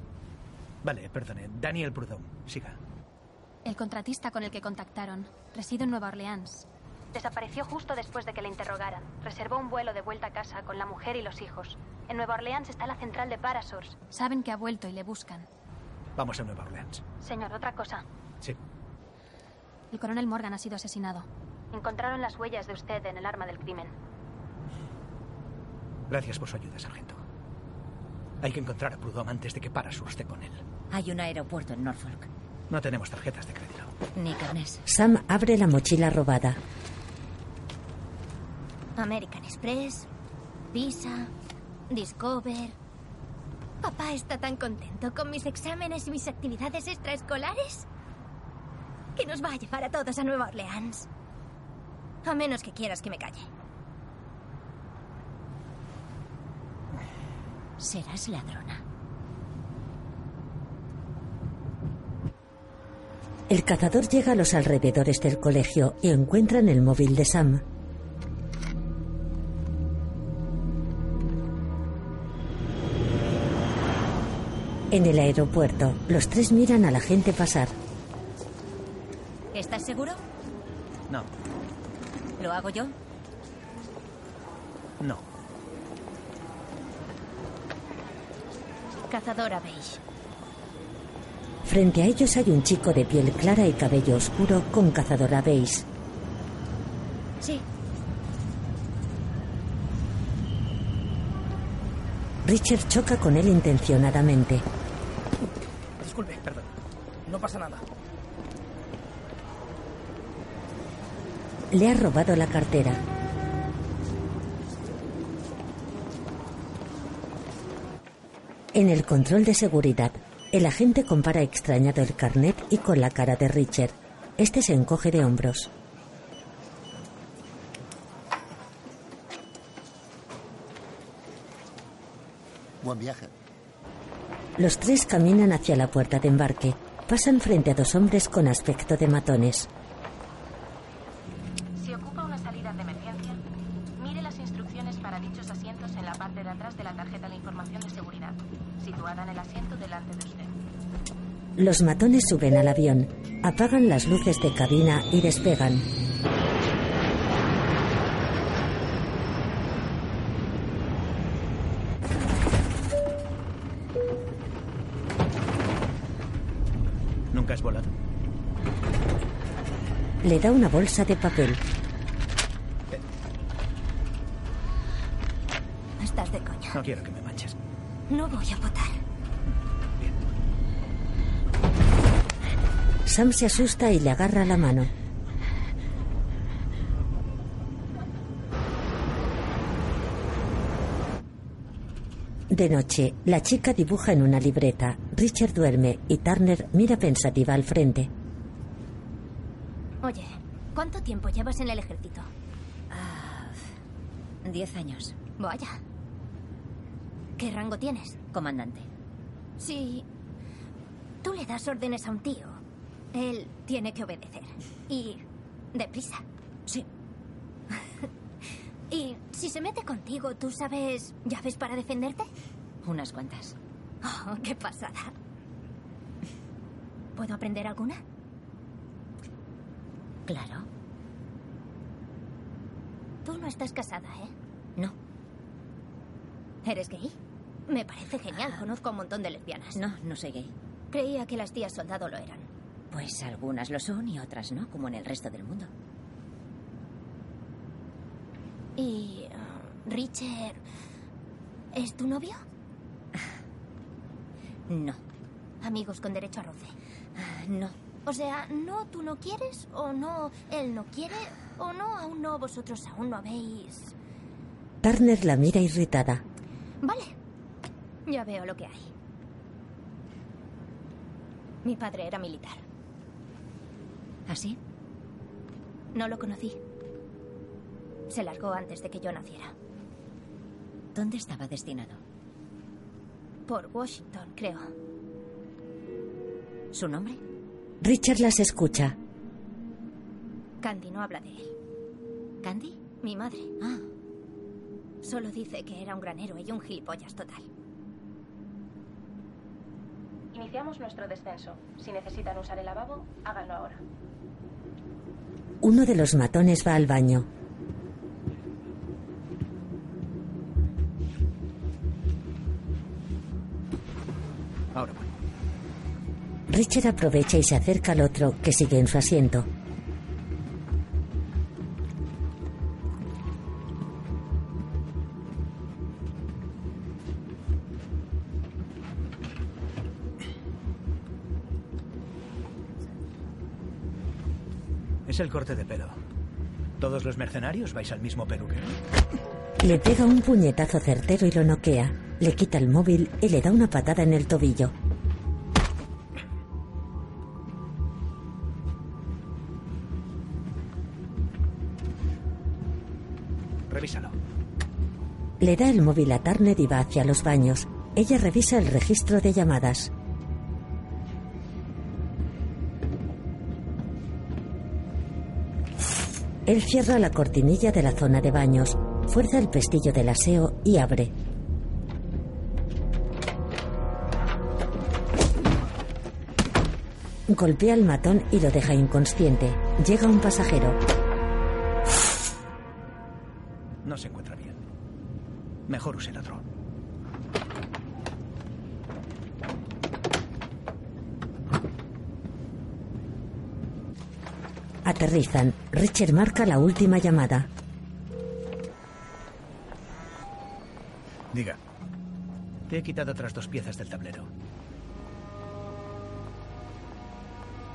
Vale, perdone. Daniel Prudhomme. Siga. El contratista con el que contactaron reside en Nueva Orleans. Desapareció justo después de que le interrogaran. Reservó un vuelo de vuelta a casa con la mujer y los hijos. En Nueva Orleans está la central de Parasource. Saben que ha vuelto y le buscan. Vamos a Nueva Orleans. Señor, otra cosa. Sí. El coronel Morgan ha sido asesinado. Encontraron las huellas de usted en el arma del crimen. Gracias por su ayuda, sargento. Hay que encontrar a Prudhomme antes de que Parasur esté con él. Hay un aeropuerto en Norfolk. No tenemos tarjetas de crédito. Ni carnés. Sam abre la mochila robada. American Express, Visa, Discover. Papá está tan contento con mis exámenes y mis actividades extraescolares que nos va a llevar a todos a Nueva Orleans. A menos que quieras que me calle. Serás ladrona. El cazador llega a los alrededores del colegio y encuentran el móvil de Sam. En el aeropuerto, los tres miran a la gente pasar. ¿Estás seguro? No, ¿Lo hago yo? no. Cazadora beige. Frente a ellos hay un chico de piel clara y cabello oscuro con cazadora beige. Sí. Richard choca con él intencionadamente. Disculpe, perdón. No pasa nada. Le ha robado la cartera. En el control de seguridad, el agente compara extrañado el carnet y con la cara de Richard. Este se encoge de hombros. Buen viaje. Los tres caminan hacia la puerta de embarque. Pasan frente a dos hombres con aspecto de matones. Si ocupa una salida de emergencia, mire las instrucciones para dichos asientos en la parte de atrás de la tarjeta de información de seguridad, situada en el asiento delante de usted. Los matones suben al avión, apagan las luces de cabina y despegan. Le da una bolsa de papel. Estás de coña. No quiero que me manches. No voy a votar. Sam se asusta y le agarra la mano. De noche, la chica dibuja en una libreta. Richard duerme y Turner mira pensativa al frente. Oye, ¿cuánto tiempo llevas en el ejército? Ah, diez años. Vaya. ¿Qué rango tienes? Comandante. Si tú le das órdenes a un tío, él tiene que obedecer. Y deprisa. Sí. y si se mete contigo, ¿tú sabes llaves para defenderte? Unas cuantas. Oh, qué pasada. ¿Puedo aprender alguna? Claro. Tú no estás casada, ¿eh? No. ¿Eres gay? Me parece genial. Conozco a un montón de lesbianas. No, no soy gay. Creía que las tías soldado lo eran. Pues algunas lo son y otras no, como en el resto del mundo. ¿Y uh, Richard es tu novio? No. Amigos con derecho a roce. No. O sea, no tú no quieres, o no él no quiere, o no aún no vosotros aún no habéis. Turner la mira irritada. Vale. Ya veo lo que hay. Mi padre era militar. ¿Así? No lo conocí. Se largó antes de que yo naciera. ¿Dónde estaba destinado? Por Washington, creo. ¿Su nombre? Richard las escucha. Candy no habla de él. ¿Candy? Mi madre. Ah. Solo dice que era un gran héroe y un gilipollas total. Iniciamos nuestro descenso. Si necesitan usar el lavabo, háganlo ahora. Uno de los matones va al baño. Ahora voy. Richard aprovecha y se acerca al otro, que sigue en su asiento. Es el corte de pelo. ¿Todos los mercenarios vais al mismo peluquero? Le pega un puñetazo certero y lo noquea. Le quita el móvil y le da una patada en el tobillo. Le da el móvil a Turner y va hacia los baños. Ella revisa el registro de llamadas. Él cierra la cortinilla de la zona de baños, fuerza el pestillo del aseo y abre. Golpea al matón y lo deja inconsciente. Llega un pasajero. Mejor use el otro. Aterrizan. Richard marca la última llamada. Diga. Te he quitado otras dos piezas del tablero.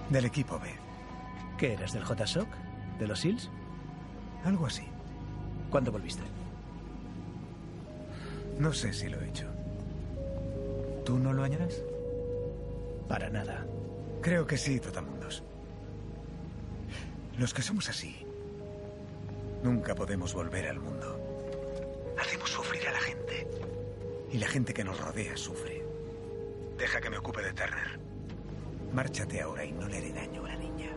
Del equipo B. ¿Qué eres, del JSOC? ¿De los SEALs? Algo así. ¿Cuándo volviste? No sé si lo he hecho. ¿Tú no lo añoras? Para nada. Creo que sí, Totamundos. Los que somos así, nunca podemos volver al mundo. Hacemos sufrir a la gente. Y la gente que nos rodea sufre. Deja que me ocupe de Turner. Márchate ahora y no le haré daño a la niña.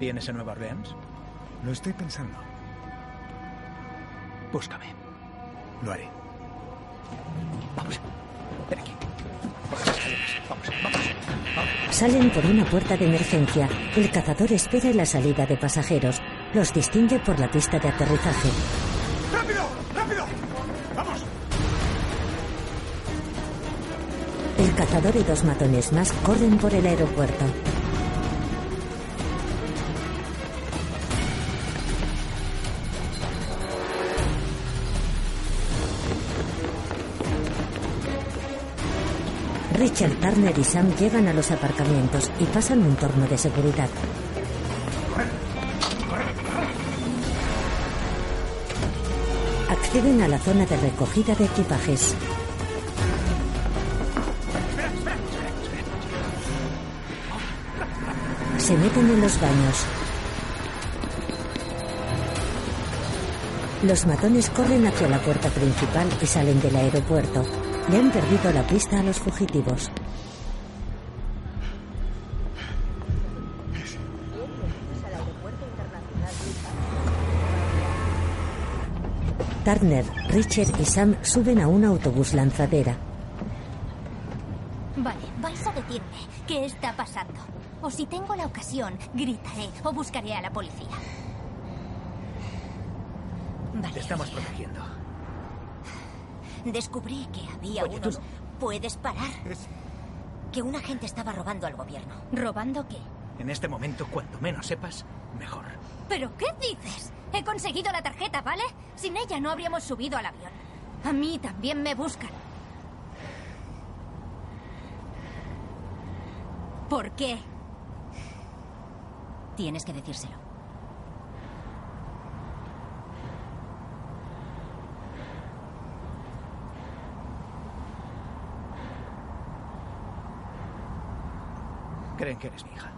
¿Vienes a Nueva Orleans? Lo estoy pensando. Búscame. Lo haré. Vamos. Ven aquí. Vamos, vamos. vamos. Salen por una puerta de emergencia. El cazador espera en la salida de pasajeros. Los distingue por la pista de aterrizaje. ¡Rápido! ¡Rápido! ¡Vamos! El cazador y dos matones más corren por el aeropuerto. Turner y Sam llegan a los aparcamientos y pasan un torno de seguridad. Acceden a la zona de recogida de equipajes. Se meten en los baños. Los matones corren hacia la puerta principal y salen del aeropuerto. Le han perdido la pista a los fugitivos. Turner, Richard y Sam suben a un autobús lanzadera. Vale, vais a decirme qué está pasando. O si tengo la ocasión, gritaré o buscaré a la policía. Te estamos protegiendo. Descubrí que había Oye, tú unos... ¿Puedes parar? Que un agente estaba robando al gobierno. ¿Robando qué? En este momento, cuanto menos sepas, mejor. ¿Pero qué dices? He conseguido la tarjeta, ¿vale? Sin ella no habríamos subido al avión. A mí también me buscan. ¿Por qué? Tienes que decírselo. Creen que eres mi hija.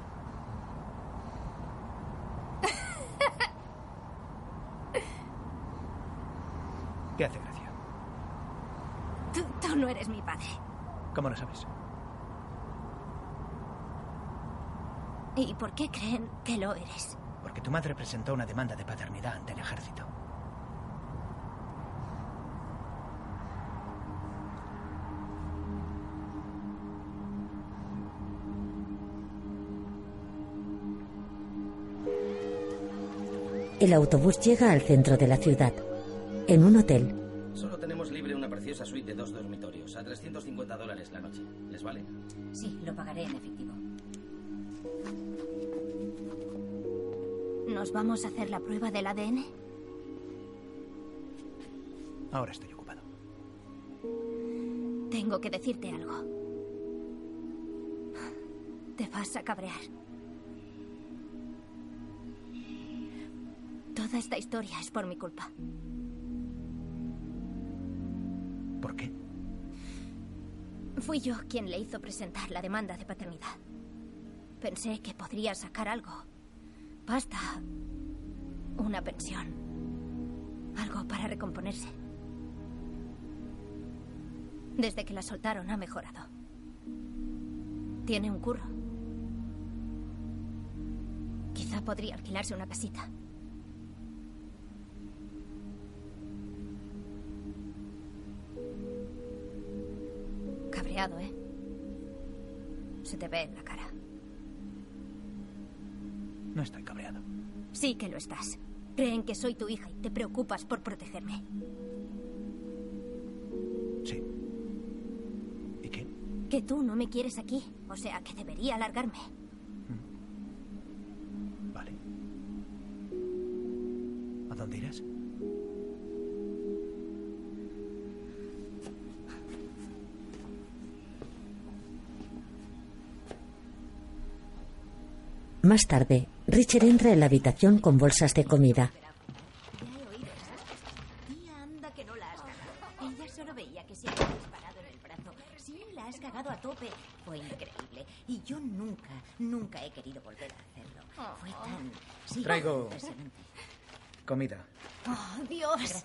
¿Qué hace gracia? Tú, tú no eres mi padre. ¿Cómo lo sabes? ¿Y por qué creen que lo eres? Porque tu madre presentó una demanda de paternidad ante el ejército. El autobús llega al centro de la ciudad. En un hotel, Solo tenemos libre preciosa suite de dos dormitorios a 350 dólares la noche. ¿Les vale? Sí, lo pagaré en efectivo. ¿Nos vamos a hacer la prueba del ADN? Ahora estoy ocupado. Tengo que decirte algo. Te vas a cabrear. Toda esta historia es por mi culpa. ¿Por qué? Fui yo quien le hizo presentar la demanda de paternidad. Pensé que podría sacar algo. Pasta. Una pensión. Algo para recomponerse. Desde que la soltaron ha mejorado. Tiene un curro. Quizá podría alquilarse una casita. ¿Eh? Se te ve en la cara. No estoy cabreado. Sí que lo estás. Creen que soy tu hija y te preocupas por protegerme. Sí. ¿Y qué? Que tú no me quieres aquí. O sea, que debería alargarme. Más tarde, Richard entra en la habitación con bolsas de comida. A tope. Fue increíble. Y yo nunca, nunca he querido volver a hacerlo. Fue tan... Sí, Traigo-. Comida. Oh, Dios.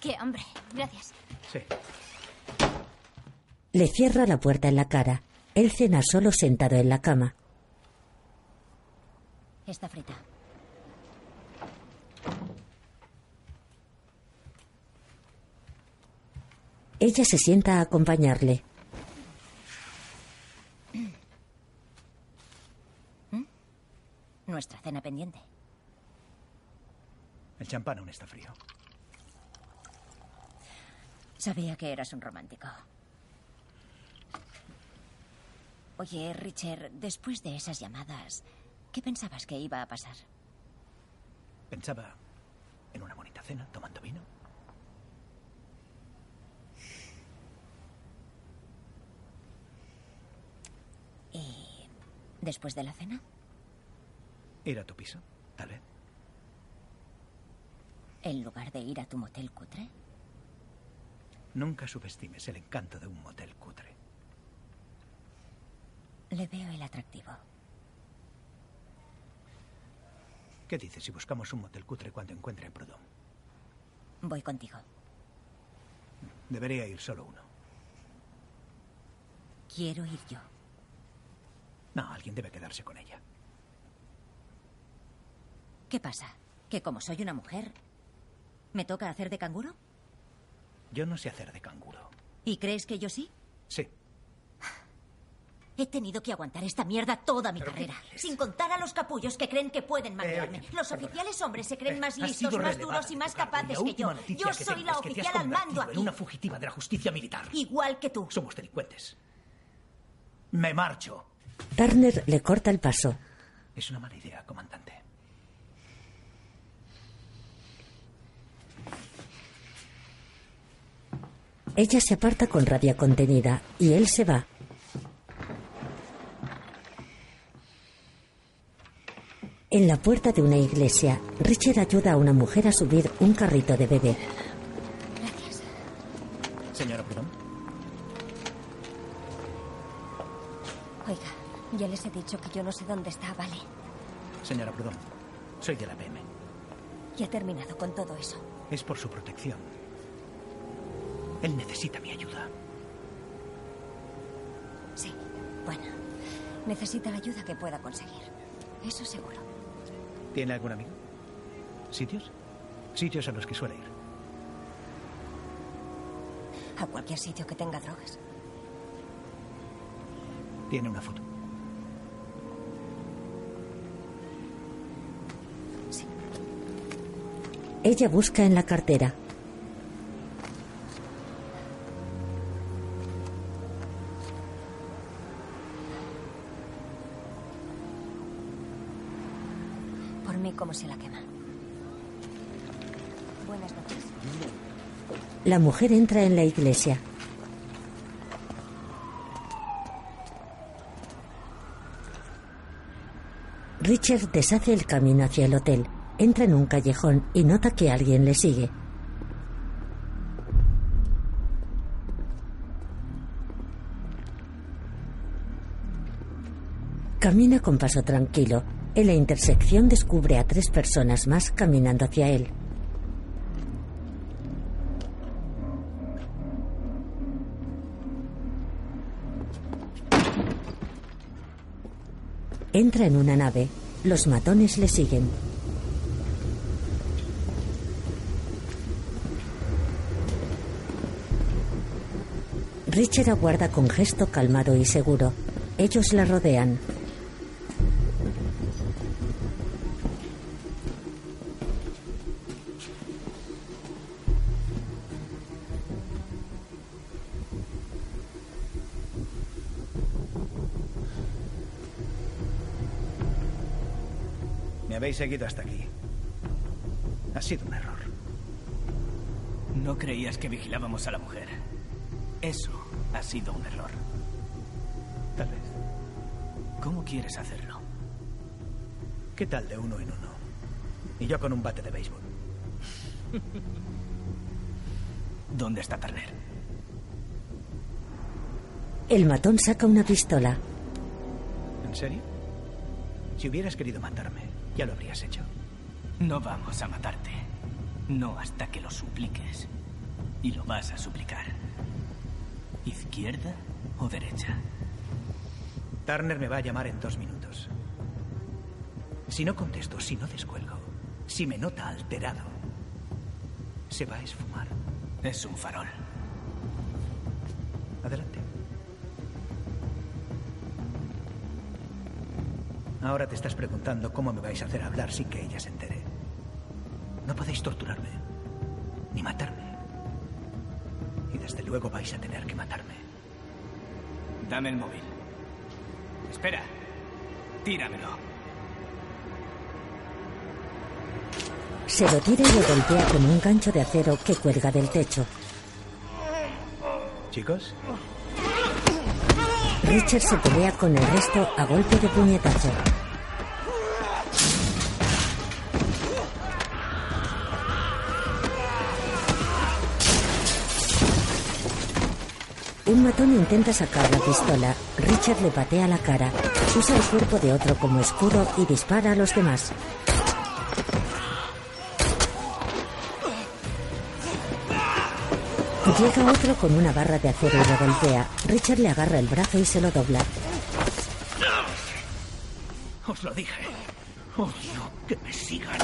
Qué hambre. Gracias. Sí. Le cierra la puerta en la cara. Él cena solo sentado en la cama. Está frita. Ella se sienta a acompañarle. Nuestra cena pendiente. El champán aún está frío. Sabía que eras un romántico. Oye, Richard, después de esas llamadas, ¿qué pensabas que iba a pasar? Pensaba en una bonita cena, tomando vino. ¿Y después de la cena? Ir a tu piso, tal vez. ¿En lugar de ir a tu motel cutre? Nunca subestimes el encanto de un motel cutre. Le veo el atractivo. ¿Qué dices si buscamos un motel cutre cuando encuentre Prudhomme? Voy contigo. Debería ir solo uno. Quiero ir yo. No, alguien debe quedarse con ella. ¿Qué pasa? ¿Que como soy una mujer, me toca hacer de canguro? Yo no sé hacer de canguro. ¿Y crees que yo sí? Sí. He tenido que aguantar esta mierda toda mi carrera. Sin contar a los capullos que creen que pueden mandarme. oye, los oficiales hombres se creen Eh, más listos, más duros y más capaces que yo. Yo que soy la oficial al mando aquí. en una fugitiva de la justicia militar. Igual que tú. Somos delincuentes. Me marcho. Turner le corta el paso. Es una mala idea, comandante. Ella se aparta con rabia contenida y él se va. En la puerta de una iglesia, Richard ayuda a una mujer a subir un carrito de bebé. Señora Proudhon, Oiga, ya les he dicho que yo no sé dónde está, ¿vale? señora Proudhon, soy de la PM. Ya he terminado con todo eso. Es por su protección. Él necesita mi ayuda. Sí, bueno. Necesita la ayuda que pueda conseguir. Eso seguro. ¿Tiene algún amigo? ¿Sitios? Sitios a los que suele ir. A cualquier sitio que tenga drogas. Tiene una foto. Ella busca en la cartera. Se la quema. Buenas noches. La mujer entra en la iglesia. Richard deshace el camino hacia el hotel. Entra en un callejón y nota que alguien le sigue. Camina con paso tranquilo. En la intersección descubre a tres personas más caminando hacia él. Entra en una nave. Los matones le siguen. Richard aguarda con gesto calmado y seguro. Ellos la rodean. Habéis seguido hasta aquí. Ha sido un error. No creías que vigilábamos a la mujer. Eso ha sido un error. Tal vez. ¿Cómo quieres hacerlo? ¿Qué tal de uno en uno? Y yo con un bate de béisbol. ¿Dónde está Turner? El matón saca una pistola. ¿En serio? Si hubieras querido matarme, ya lo habrías hecho. No vamos a matarte. No hasta que lo supliques. Y lo vas a suplicar. ¿Izquierda o derecha? Turner me va a llamar en dos minutos. Si no contesto, si no descuelgo, si me nota alterado, se va a esfumar. Es un farol. Ahora te estás preguntando cómo me vais a hacer hablar sin que ella se entere. No podéis torturarme, ni matarme. Y desde luego vais a tener que matarme. Dame el móvil. Espera. Tíramelo. Se lo tira y lo golpea con un gancho de acero que cuelga del techo. Chicos, Richard se pelea con el resto a golpe de puñetazo. Un matón intenta sacar la pistola. Richard le patea la cara. Usa el cuerpo de otro como escudo y dispara a los demás. Llega otro con una barra de acero y lo golpea. Richard le agarra el brazo y se lo dobla. Os lo dije. Odio que me sigan.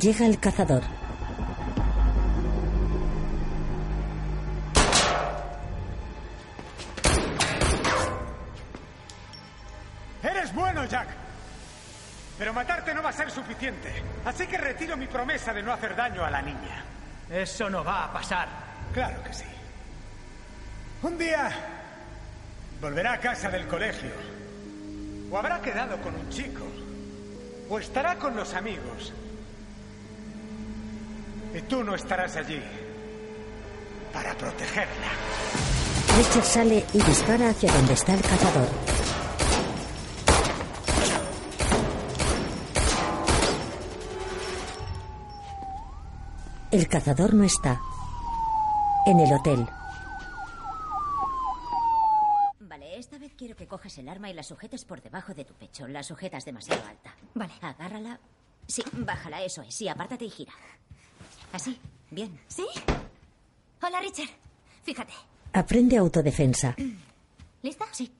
Llega el cazador. Eres bueno, Jack. Pero matarte no va a ser suficiente. Así que promesa de no hacer daño a la niña. Eso no va a pasar. Claro que sí. Un día volverá a casa del colegio. O habrá quedado con un chico. O estará con los amigos. Y tú no estarás allí para protegerla. Richard sale y dispara hacia donde está el cazador. El cazador no está. En el hotel. Vale, esta vez quiero que cojas el arma y la sujetes por debajo de tu pecho. La sujetas demasiado alta. Vale. Agárrala. Sí, bájala, eso es. Sí, apártate y gira. Así. Bien. ¿Sí? Hola, Richard. Fíjate. Aprende autodefensa. ¿Lista? Sí.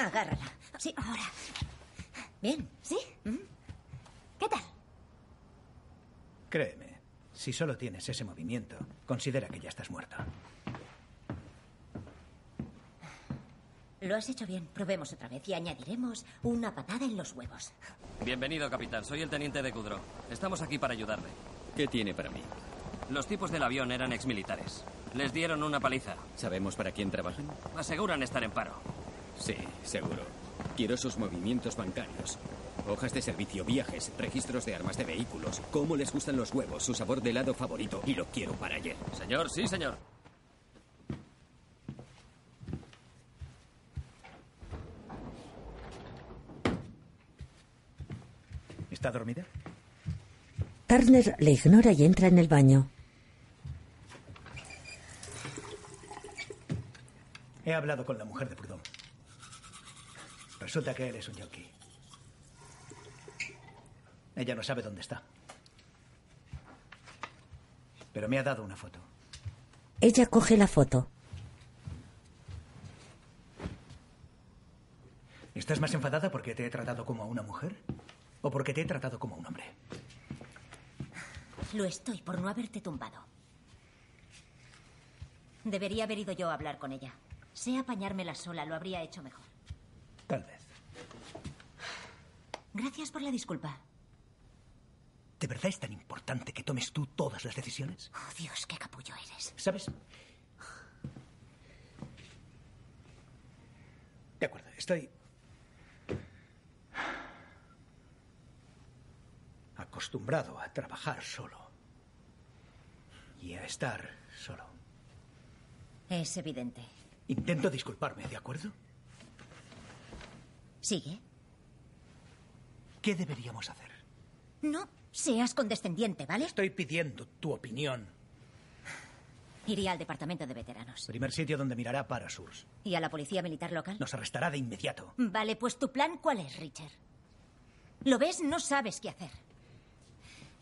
Agárrala. Sí, ahora. Bien. ¿Sí? ¿Qué tal? Créeme, si solo tienes ese movimiento, considera que ya estás muerto. Lo has hecho bien. Probemos otra vez y añadiremos una patada en los huevos. Bienvenido, capitán. Soy el teniente de Kudrow. Estamos aquí para ayudarle. ¿Qué tiene para mí? Los tipos del avión eran exmilitares. Les dieron una paliza. ¿Sabemos para quién trabajan? Aseguran estar en paro. Sí, seguro. Quiero sus movimientos bancarios. Hojas de servicio, viajes, registros de armas de vehículos, cómo les gustan los huevos, su sabor de helado favorito. Y lo quiero para ayer. Señor, sí, señor. ¿Está dormida? Turner le ignora y entra en el baño. He hablado con la mujer de Proudhon. Resulta que él es un yonki. Ella no sabe dónde está. Pero me ha dado una foto. Ella coge la foto. ¿Estás más enfadada porque te he tratado como a una mujer? ¿O porque te he tratado como a un hombre? Lo estoy por no haberte tumbado. Debería haber ido yo a hablar con ella. Sé apañármela sola, lo habría hecho mejor. Tal vez. Gracias por la disculpa. ¿De verdad es tan importante que tomes tú todas las decisiones? Oh, Dios, qué capullo eres. ¿Sabes? De acuerdo, estoy acostumbrado a trabajar solo y a estar solo. Es evidente. Intento disculparme, ¿de acuerdo? ¿Sigue? ¿Qué deberíamos hacer? No seas condescendiente, ¿vale? Estoy pidiendo tu opinión. Iría al departamento de veteranos. Primer sitio donde mirará para Surs. ¿Y a la policía militar local? Nos arrestará de inmediato. Vale, pues tu plan, ¿cuál es, Richard? ¿Lo ves? No sabes qué hacer.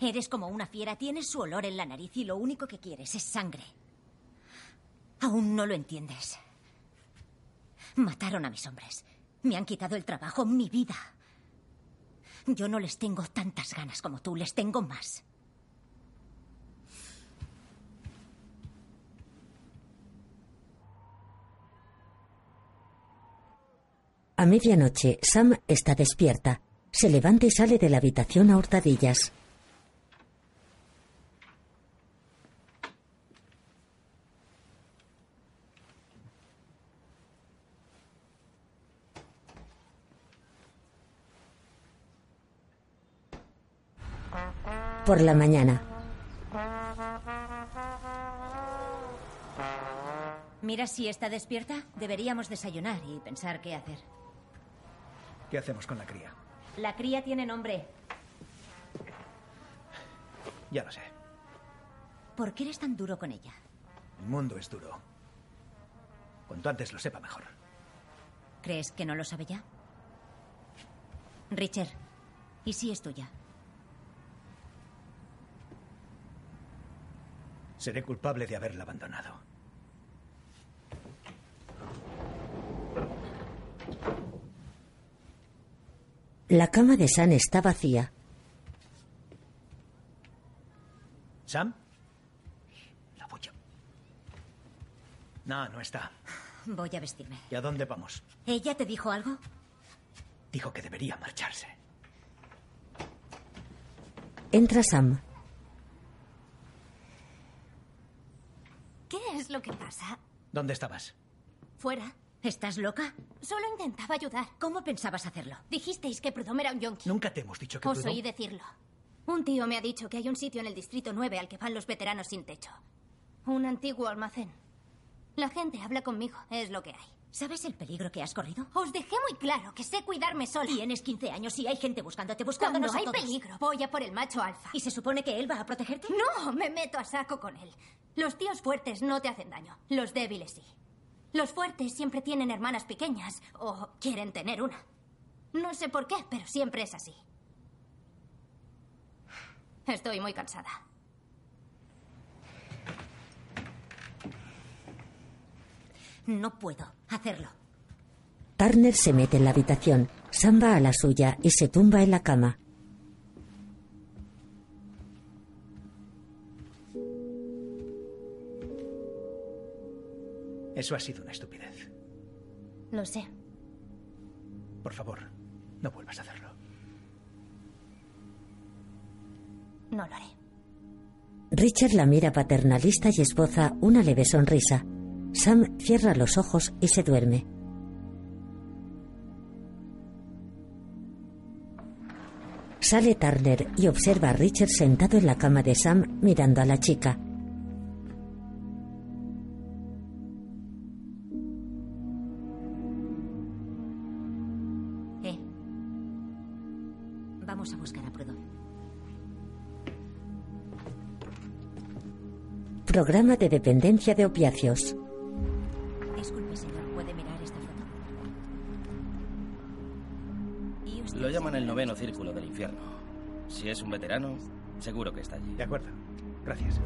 Eres como una fiera, tienes su olor en la nariz y lo único que quieres es sangre. Aún no lo entiendes. Mataron a mis hombres. Me han quitado el trabajo, mi vida. Yo no les tengo tantas ganas como tú, les tengo más. A medianoche, Sam está despierta. Se levanta y sale de la habitación a hurtadillas. Por la mañana, Mira si está despierta. Deberíamos desayunar y pensar qué hacer. ¿Qué hacemos con la cría? La cría tiene nombre. Ya lo sé. ¿Por qué eres tan duro con ella? El mundo es duro. Cuanto antes lo sepa, mejor. ¿Crees que no lo sabe ya? Richard, ¿y si es tuya? Seré culpable de haberla abandonado. la cama de Sam está vacía. ¿Sam? La voy a... No, no está. Voy a vestirme. ¿Y a dónde vamos? ¿Ella te dijo algo? Dijo que debería marcharse. Entra Sam. ¿Qué es lo que pasa? ¿Dónde estabas? Fuera. ¿Estás loca? Solo intentaba ayudar. ¿Cómo pensabas hacerlo? Dijisteis que Prudhomme era un yonki. Nunca te hemos dicho que Os Prudhomme- oí decirlo. Un tío me ha dicho que hay un sitio en el Distrito 9 al que van los veteranos sin techo. Un antiguo almacén. La gente habla conmigo, es lo que hay. ¿Sabes el peligro que has corrido? Os dejé muy claro que sé cuidarme sola. Tienes 15 años y hay gente buscándote, Cuando buscándonos a hay todos. peligro, voy a por el macho alfa. ¿Y se supone que él va a protegerte? No, me meto a saco con él. Los tíos fuertes no te hacen daño, los débiles sí. Los fuertes siempre tienen hermanas pequeñas o quieren tener una. No sé por qué, pero siempre es así. Estoy muy cansada. No puedo hacerlo. Turner se mete en la habitación. Sam va a la suya y se tumba en la cama. Eso ha sido una estupidez. Lo sé. Por favor, no vuelvas a hacerlo. No lo haré. Richard la mira paternalista y esboza una leve sonrisa. Sam cierra los ojos y se duerme. Sale Turner y observa a Richard sentado en la cama de Sam mirando a la chica. Eh. Vamos a buscar a Prudhomme. Programa de dependencia de opiáceos. Lo llaman el noveno círculo del infierno. Si es un veterano, seguro que está allí. De acuerdo. Gracias.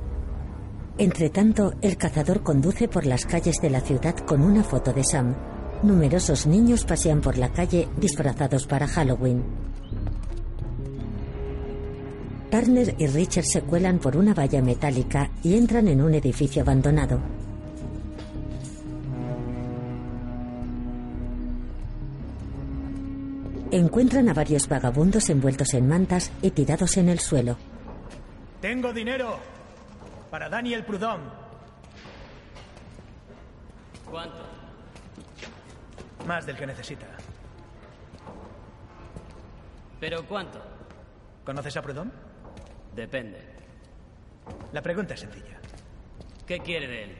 Entretanto, el cazador conduce por las calles de la ciudad con una foto de Sam. Numerosos niños pasean por la calle disfrazados para Halloween. Turner y Richard se cuelan por una valla metálica y entran en un edificio abandonado. Encuentran a varios vagabundos envueltos en mantas y tirados en el suelo. Tengo dinero para Daniel Prudhomme. ¿Cuánto? Más del que necesita. ¿Pero cuánto? ¿Conoces a Prudhomme? Depende. La pregunta es sencilla. ¿Qué quiere de él?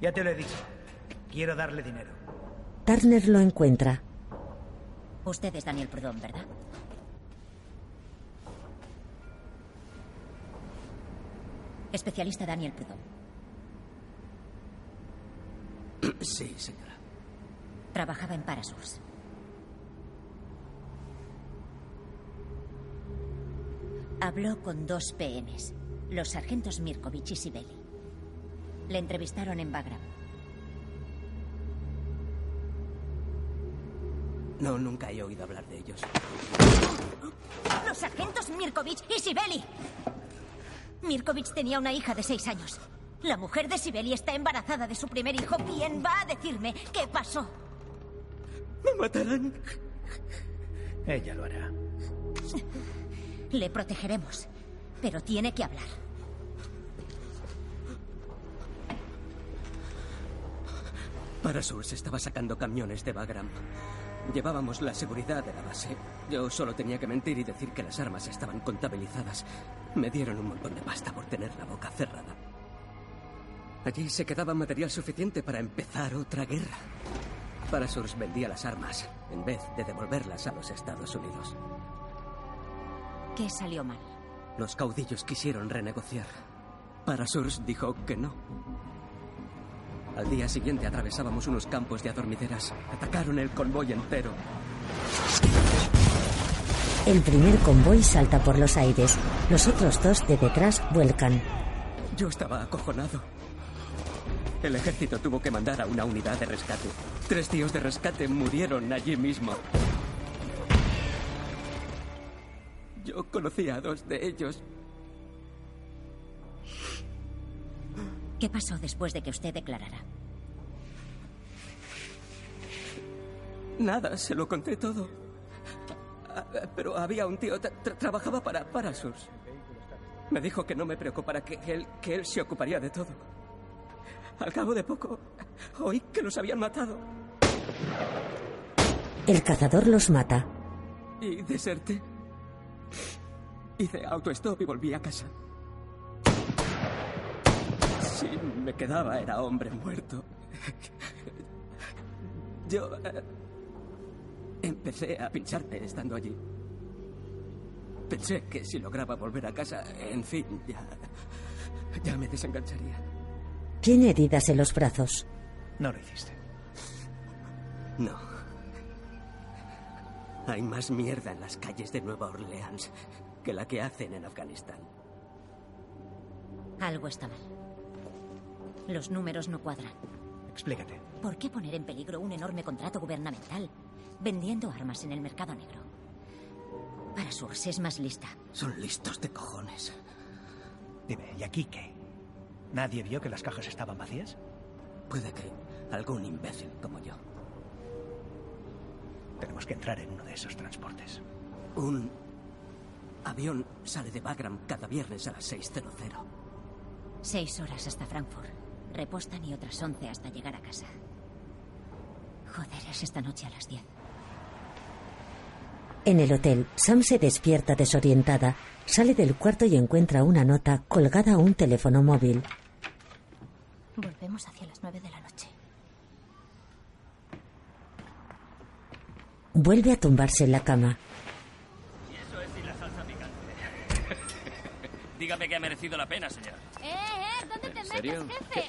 Ya te lo he dicho. Quiero darle dinero. Turner lo encuentra. Usted es Daniel Prudhomme, ¿verdad? Especialista Daniel Prudhomme. Sí, señora. Trabajaba en Parasource. Habló con dos PMs, los sargentos Mirkovich y Sibeli. Le entrevistaron en Bagram. No, nunca he oído hablar de ellos. ¡Los sargentos Mirkovich y Sibeli! Mirkovich tenía una hija de seis años. La mujer de Sibeli está embarazada de su primer hijo. ¿Quién va a decirme qué pasó? ¡Me matarán! Ella lo hará. Le protegeremos, pero tiene que hablar. Parasur estaba sacando camiones de Bagram. Llevábamos la seguridad de la base. Yo solo tenía que mentir y decir que las armas estaban contabilizadas. Me dieron un montón de pasta por tener la boca cerrada. Allí se quedaba material suficiente para empezar otra guerra. Parasurs vendía las armas en vez de devolverlas a los Estados Unidos. ¿Qué salió mal? Los caudillos quisieron renegociar. Parasurs dijo que no. Al día siguiente atravesábamos unos campos de adormideras. Atacaron el convoy entero. El primer convoy salta por los aires. Los otros dos de detrás vuelcan. Yo estaba acojonado. El ejército tuvo que mandar a una unidad de rescate. Tres tíos de rescate murieron allí mismo. Yo conocía a dos de ellos. ¿Qué pasó después de que usted declarara? Nada, se lo conté todo. Pero había un tío, tra- tra- trabajaba para Parasus. Me dijo que no me preocupara, que él, que él se ocuparía de todo. Al cabo de poco, oí que los habían matado El cazador los mata. y deserté. Hice autostop y volví a casa. Si me quedaba era hombre muerto. Yo eh, empecé a pincharme estando allí. Pensé que si lograba volver a casa, en fin, ya, ya me desengancharía. Tiene heridas en los brazos. No lo hiciste. No. Hay más mierda en las calles de Nueva Orleans que la que hacen en Afganistán. Algo está mal. Los números no cuadran. Explícate. ¿Por qué poner en peligro un enorme contrato gubernamental vendiendo armas en el mercado negro? Parasurs es más lista. Son listos de cojones. Dime, ¿y aquí qué? ¿Nadie vio que las cajas estaban vacías? Puede que algún imbécil como yo. Tenemos que entrar en uno de esos transportes. Un avión sale de Bagram cada viernes a las 6.00. Seis horas hasta Frankfurt. Repostan y otras once hasta llegar a casa. Joder, es esta noche a las diez. En el hotel, Sam se despierta desorientada, sale del cuarto y encuentra una nota colgada a un teléfono móvil. Volvemos hacia las nueve de la noche. Vuelve a tumbarse en la cama. Eso es sin la salsa picante. Dígame que ha merecido la pena, señor. ¡Eh, eh! ¿Dónde te serio? metes, jefe?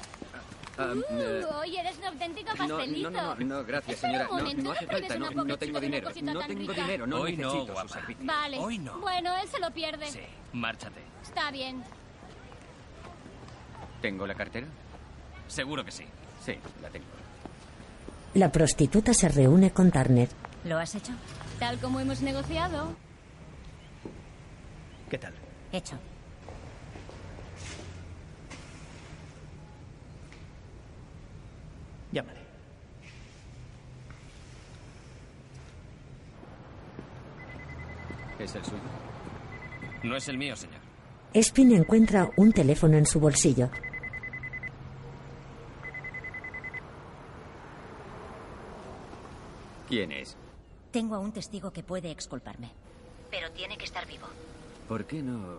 Ah, Uh, eh, hoy eres un auténtico no, pastelito. no, no, no, gracias, Espera señora. un No, momento, no hace ¿no falta, no, no tengo dinero. No tengo rica? dinero, no Hoy no, necesito guapa. sus servicios. Vale. Hoy no. Bueno, él se lo pierde. Sí, márchate. Está bien. ¿Tengo la cartera? Seguro que sí. Sí, la tengo. La prostituta se reúne con Turner. ¿Lo has hecho? Tal como hemos negociado. ¿Qué tal? Hecho. Llámale. ¿Es el suyo? No es el mío, señor. Espin encuentra un teléfono en su bolsillo. ¿Quién es? Tengo a un testigo que puede exculparme. Pero tiene que estar vivo. ¿Por qué no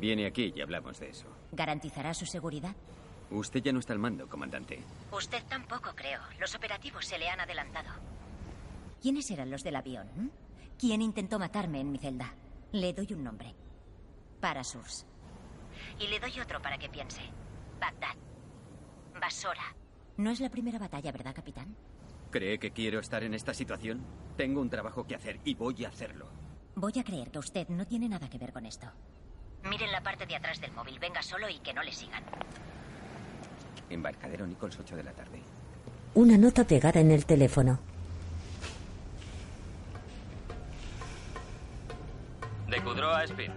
viene aquí y hablamos de eso? ¿Garantizará su seguridad? Usted ya no está al mando, comandante. Usted tampoco, creo. Los operativos se le han adelantado. ¿Quiénes eran los del avión? ¿Quién intentó matarme en mi celda? Le doy un nombre. Parasurs. Y le doy otro para que piense. Bagdad. Basora. No es la primera batalla, ¿verdad, capitán? ¿Cree que quiero estar en esta situación? Tengo un trabajo que hacer y voy a hacerlo. Voy a creer que usted no tiene nada que ver con esto. Miren la parte de atrás del móvil. Venga solo y que no le sigan. Embarcadero Nichols, 8 de la tarde. Una nota pegada en el teléfono. De Kudrow a Spin.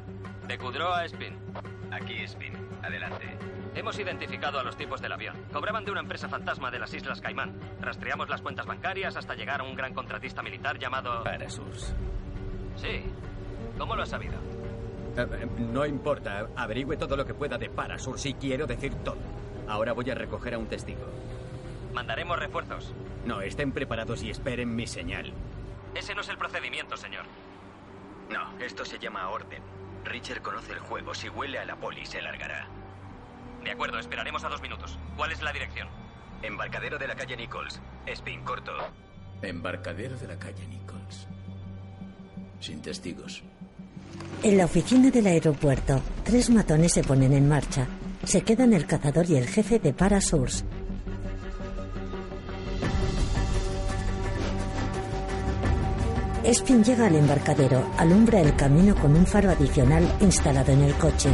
De Kudrow a Spin. Aquí, Spin. Adelante. Hemos identificado a los tipos del avión. Cobraban de una empresa fantasma de las Islas Caimán. Rastreamos las cuentas bancarias hasta llegar a un gran contratista militar llamado... Parasurs. Sí. ¿Cómo lo has sabido? Eh, no importa. Averigüe todo lo que pueda de Parasur si quiero decir todo. Ahora voy a recoger a un testigo. Mandaremos refuerzos. No, estén preparados y esperen mi señal. Ese no es el procedimiento, señor. No, esto se llama orden. Richard conoce el juego. Si huele a la poli, se largará. De acuerdo, esperaremos a dos minutos. ¿Cuál es la dirección? Embarcadero de la calle Nichols. Spin corto. Embarcadero de la calle Nichols. Sin testigos. En la oficina del aeropuerto, tres matones se ponen en marcha. Se quedan el cazador y el jefe de Parasurs. Espin llega al embarcadero, alumbra el camino con un faro adicional instalado en el coche.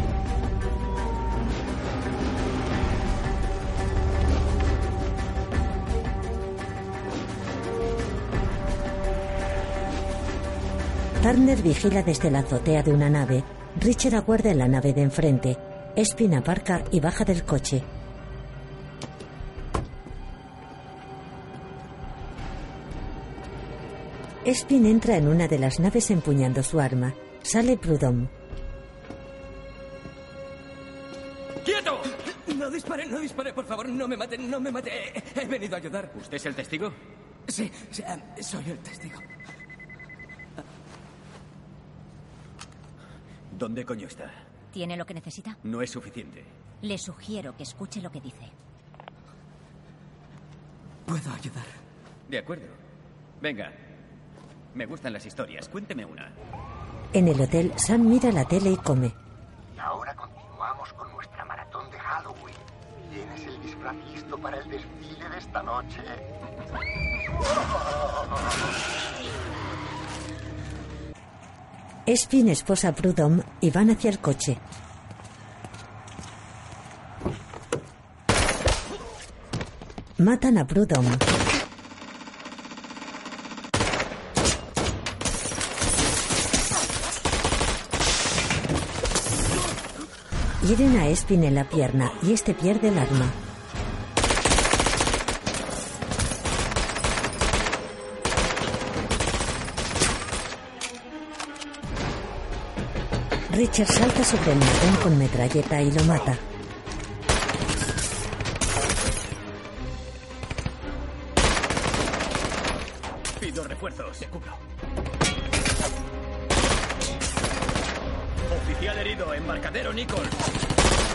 Turner vigila desde la azotea de una nave. Richard aguarda en la nave de enfrente. Espin aparca y baja del coche. Espin entra en una de las naves empuñando su arma. Sale Prudhomme. ¡Quieto! No dispare, no dispare, por favor, no me mate, no me mate. He venido a ayudar. ¿Usted es el testigo? Sí, sí, eh, soy el testigo. ¿Dónde coño está? ¿Tiene lo que necesita? No es suficiente. Le sugiero que escuche lo que dice. Puedo ayudar. De acuerdo. Venga. Me gustan las historias. Cuénteme una. En el hotel, Sam mira la tele y come. Y ahora continuamos con nuestra maratón de Halloween. ¿Tienes el disfraz listo para el desfile de esta noche? Espin esposa a Prudhomme y van hacia el coche. Matan a Prudhomme. Hieren a Espin en la pierna y este pierde el arma. Richard salta sobre el matón con metralleta y lo mata. Pido refuerzos. Te cubro. Oficial herido, embarcadero Nicol.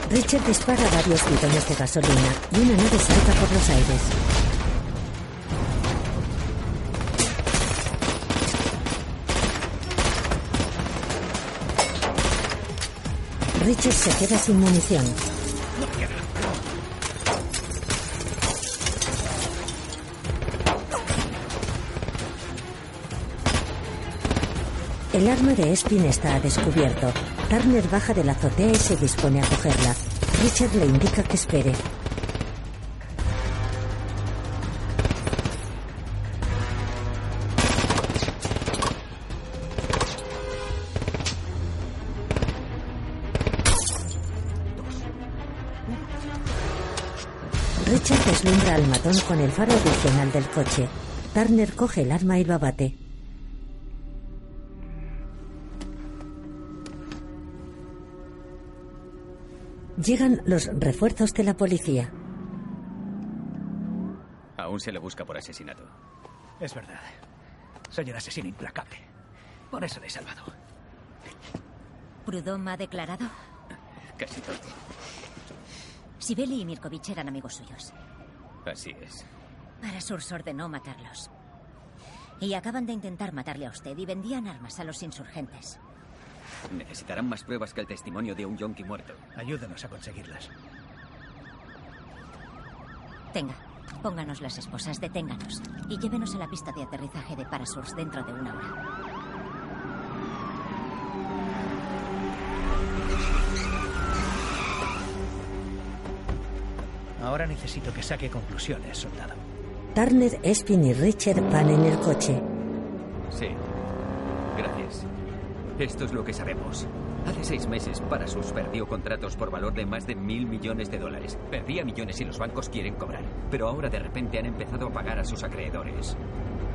Richard dispara varios bidones de gasolina y una nave salta por los aires. Richard se queda sin munición. El arma de Espin está a descubierto. Turner baja de la azotea y se dispone a cogerla. Richard le indica que espere. Al matón con el faro adicional del coche. Turner coge el arma y lo abate. Llegan los refuerzos de la policía. Aún se le busca por asesinato. Es verdad. Soy un asesino implacable. Por eso le he salvado. ¿Prudhomme ha declarado? Casi todo. Sibeli y Mirkovich eran amigos suyos. Así es. Parasurs ordenó matarlos. Y acaban de intentar matarle a usted y vendían armas a los insurgentes. Necesitarán más pruebas que el testimonio de un yonki muerto. Ayúdanos a conseguirlas. Tenga, pónganos las esposas, deténganos y llévenos a la pista de aterrizaje de Parasurs dentro de una hora. Ahora necesito que saque conclusiones, soldado. Turner, Espin y Richard van en el coche. Sí. Gracias. Esto es lo que sabemos. Hace seis meses, Parasus perdió contratos por valor de más de mil millones de dólares. Perdía millones y los bancos quieren cobrar. Pero ahora de repente han empezado a pagar a sus acreedores.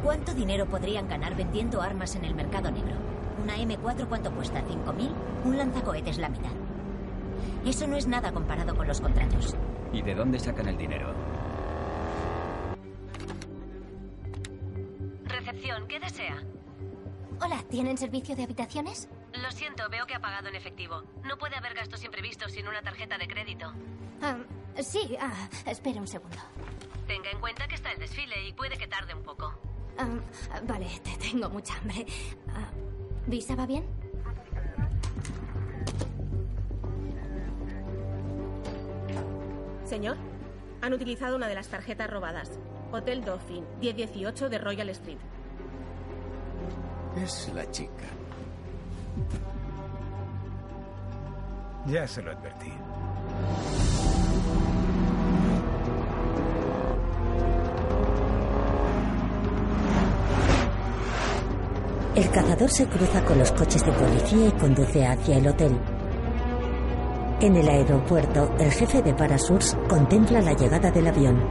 ¿Cuánto dinero podrían ganar vendiendo armas en el mercado negro? ¿Una M4 cuánto cuesta? ¿5.000? Un lanzacohetes la mitad. Eso no es nada comparado con los contratos. ¿Y de dónde sacan el dinero? Recepción, ¿qué desea? Hola, ¿tienen servicio de habitaciones? Lo siento, veo que ha pagado en efectivo. No puede haber gastos imprevistos sin una tarjeta de crédito. Ah, sí, ah, espera un segundo. Tenga en cuenta que está el desfile y puede que tarde un poco. Ah, vale, te tengo mucha hambre. ¿Visa va bien? Señor, han utilizado una de las tarjetas robadas. Hotel Dolphin, 1018 de Royal Street. Es la chica. Ya se lo advertí. El cazador se cruza con los coches de policía y conduce hacia el hotel. En el aeropuerto, el jefe de Parasurs contempla la llegada del avión.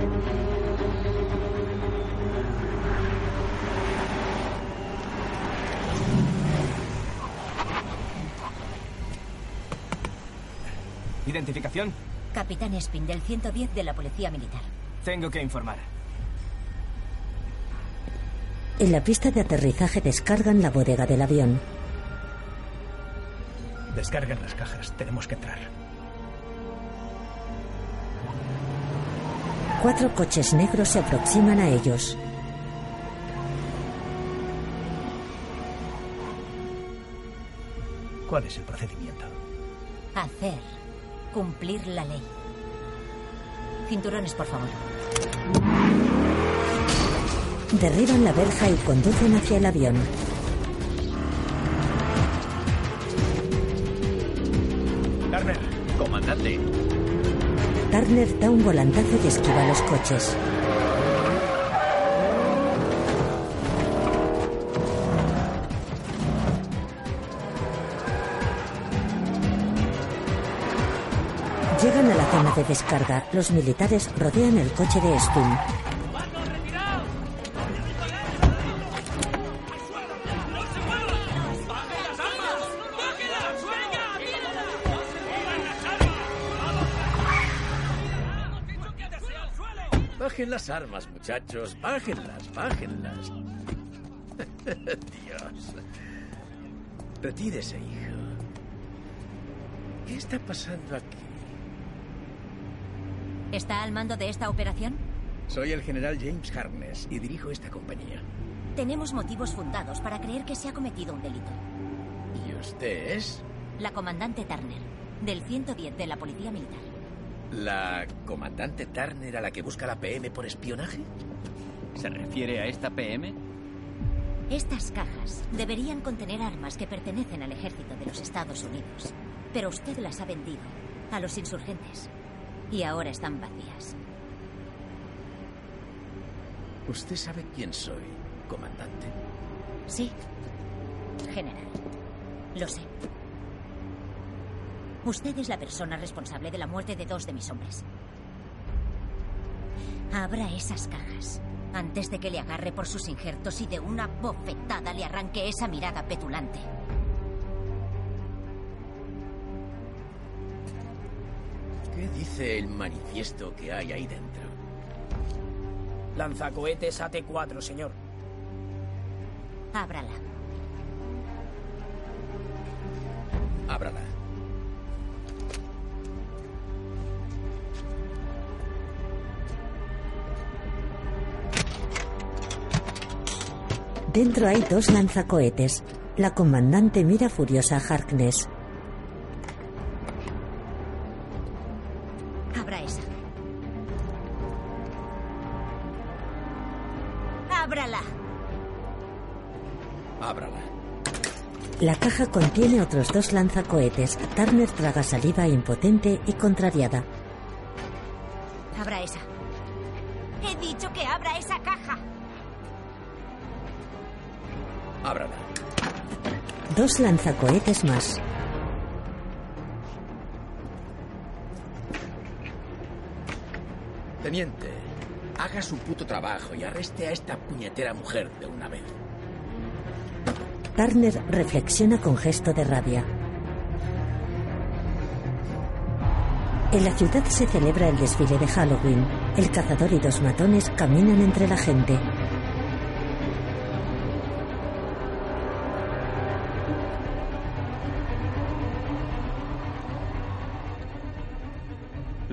¿Identificación? Capitán Spin, del 110 de la Policía Militar. Tengo que informar. En la pista de aterrizaje descargan la bodega del avión. Descarguen las cajas, tenemos que entrar. Cuatro coches negros se aproximan a ellos. ¿Cuál es el procedimiento? Hacer. Cumplir la ley. Cinturones, por favor. Derriban la verja y conducen hacia el avión. Da un volantazo y esquiva los coches. Llegan a la zona de descarga. Los militares rodean el coche de Spin. Las armas, muchachos. Bájenlas, bájenlas. Dios. Retírese, hijo. ¿Qué está pasando aquí? ¿Está al mando de esta operación? Soy el general James Harness y dirijo esta compañía. Tenemos motivos fundados para creer que se ha cometido un delito. ¿Y usted es? La comandante Turner, del 110 de la Policía Militar. ¿La comandante Turner a la que busca la PM por espionaje? ¿Se refiere a esta PM? Estas cajas deberían contener armas que pertenecen al ejército de los Estados Unidos, pero usted las ha vendido a los insurgentes y ahora están vacías. ¿Usted sabe quién soy, comandante? Sí, general. Lo sé. Usted es la persona responsable de la muerte de dos de mis hombres. Abra esas cajas antes de que le agarre por sus injertos y de una bofetada le arranque esa mirada petulante. ¿Qué dice el manifiesto que hay ahí dentro? Lanzacohetes AT-4, señor. Ábrala. Ábrala. Dentro hay dos lanzacohetes. La comandante mira furiosa a Harkness. Abra esa. Ábrala. Ábrala. La caja contiene otros dos lanzacohetes. Turner traga saliva impotente y contrariada. Abra esa. He dicho que abra esa caja. Ábrala. Dos lanzacohetes más. Teniente, haga su puto trabajo y arreste a esta puñetera mujer de una vez. Turner reflexiona con gesto de rabia. En la ciudad se celebra el desfile de Halloween. El cazador y dos matones caminan entre la gente.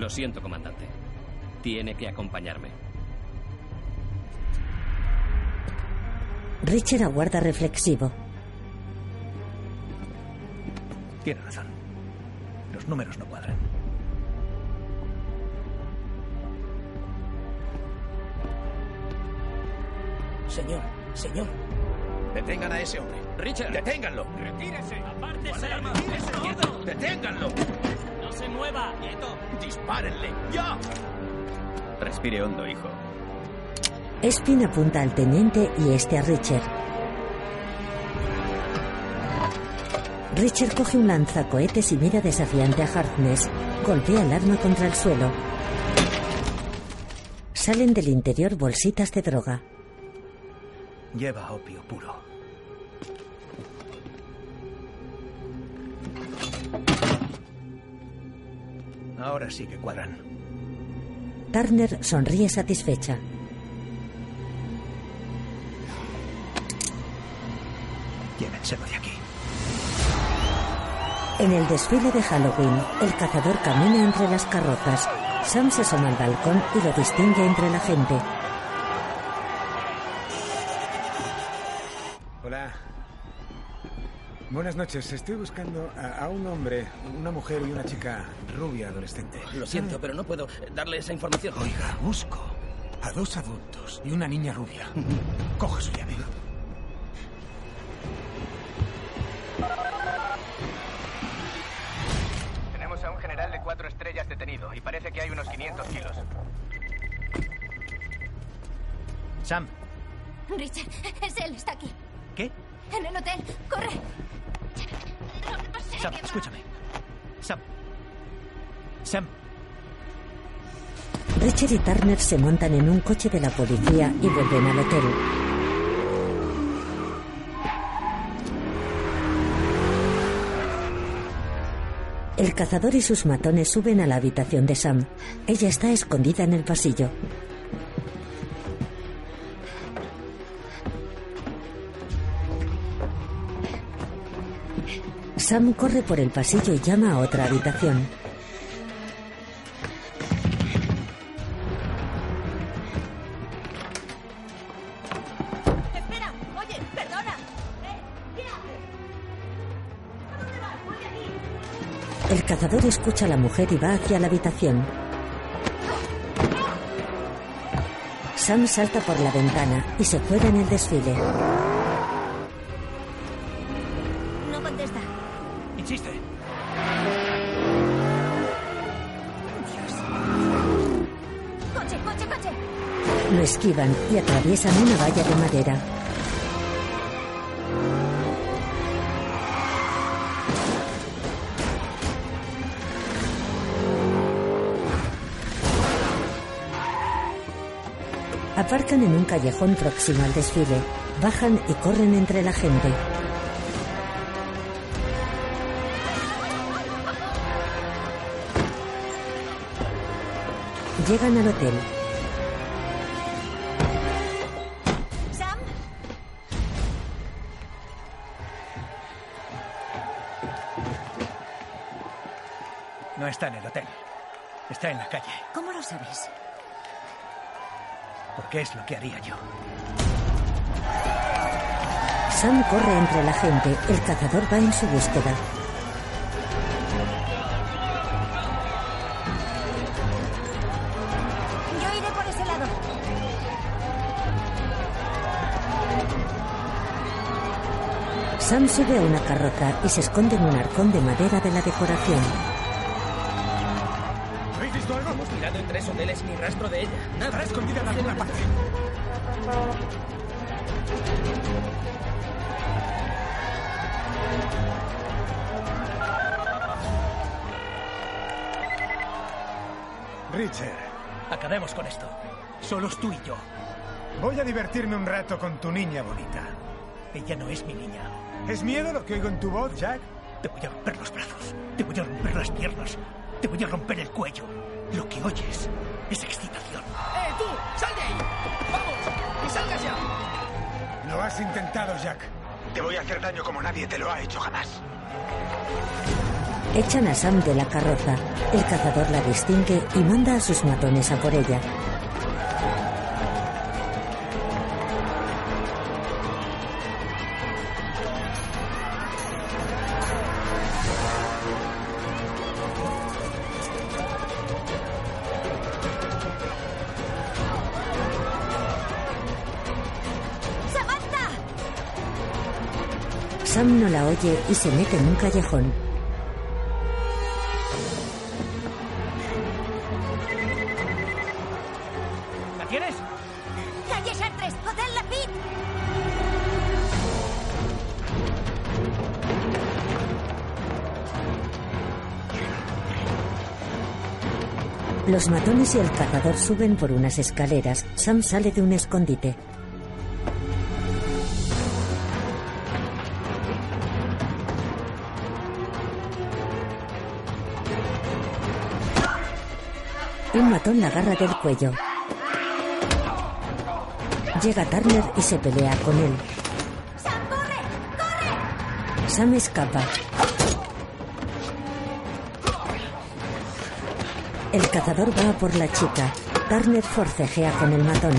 Lo siento, comandante. Tiene que acompañarme. Richard aguarda reflexivo. Tiene razón. Los números no cuadran. Señor, señor. Detengan a ese hombre. Richard. Deténganlo. Retírese. Apártese. todo. Deténganlo. Se mueva. Quieto. Dispárenle. ¡Ya! Respire hondo, hijo. Espin apunta al teniente y este a Richard. Richard coge un lanzacohetes y mira desafiante a Harkness. Golpea el arma contra el suelo. Salen del interior bolsitas de droga. Lleva opio puro. Ahora sí que cuadran. Turner sonríe satisfecha. Llévenselo de aquí. En el desfile de Halloween, el cazador camina entre las carrozas. Sam se asoma al balcón y lo distingue entre la gente. Buenas noches. Estoy buscando a, a un hombre, una mujer y una chica rubia adolescente. Lo siento, ¿Sabe? pero no puedo darle esa información. Oiga, busco a dos adultos y una niña rubia. Coge su llave. Tenemos a un general de cuatro estrellas detenido y parece que hay unos 500 kilos. Sam, Richard, es él, está aquí. En el hotel. ¡Corre! Sam, escúchame. Sam. Sam. Richard y Turner se montan en un coche de la policía y vuelven al hotel. El cazador y sus matones suben a la habitación de Sam. Ella está escondida en el pasillo. Sam corre por el pasillo y llama a otra habitación. Espera, oye, perdona. Eh, ¿Qué haces? ¿A dónde vas? Vuelve aquí. El cazador escucha a la mujer y va hacia la habitación. Sam salta por la ventana y se cuela en el desfile. ¡Coche, coche, coche! Lo esquivan y atraviesan una valla de madera. Aparcan en un callejón próximo al desfile. Bajan y corren entre la gente. Llegan al hotel. ¿Sam? No está en el hotel. Está en la calle. ¿Cómo lo sabes? Porque es lo que haría yo. Sam corre entre la gente. El cazador va en su búsqueda. Sam sube a una carroza y se esconde en un arcón de madera de la decoración. ¿Habéis visto algo? Hemos mirado en tres hoteles ni rastro de ella. Nada. Estará escondida en alguna parte. Richard, Acabemos con esto. Solos tú y yo. voy a divertirme un rato con tu niña bonita. Ella no es mi niña. ¿Es miedo lo que oigo en tu voz, Jack? Te voy a romper los brazos. Te voy a romper las piernas. Te voy a romper el cuello. Lo que oyes es excitación. ¡Eh, tú! ¡Sal de ahí! ¡Vamos! ¡Y salgas ya! Lo has intentado, Jack. Te voy a hacer daño como nadie te lo ha hecho jamás. Echan a Sam de la carroza. El cazador la distingue y manda a sus matones a por ella. La y se mete en un callejón. ¿La tienes? ¡Calle Chartres! ¡Hotel Lafitte! Los matones y el cazador suben por unas escaleras. Sam sale de un escondite. Un matón la agarra del cuello. Llega Turner y se pelea con él. Sam escapa. El cazador va a por la chica. Turner forcejea con el matón.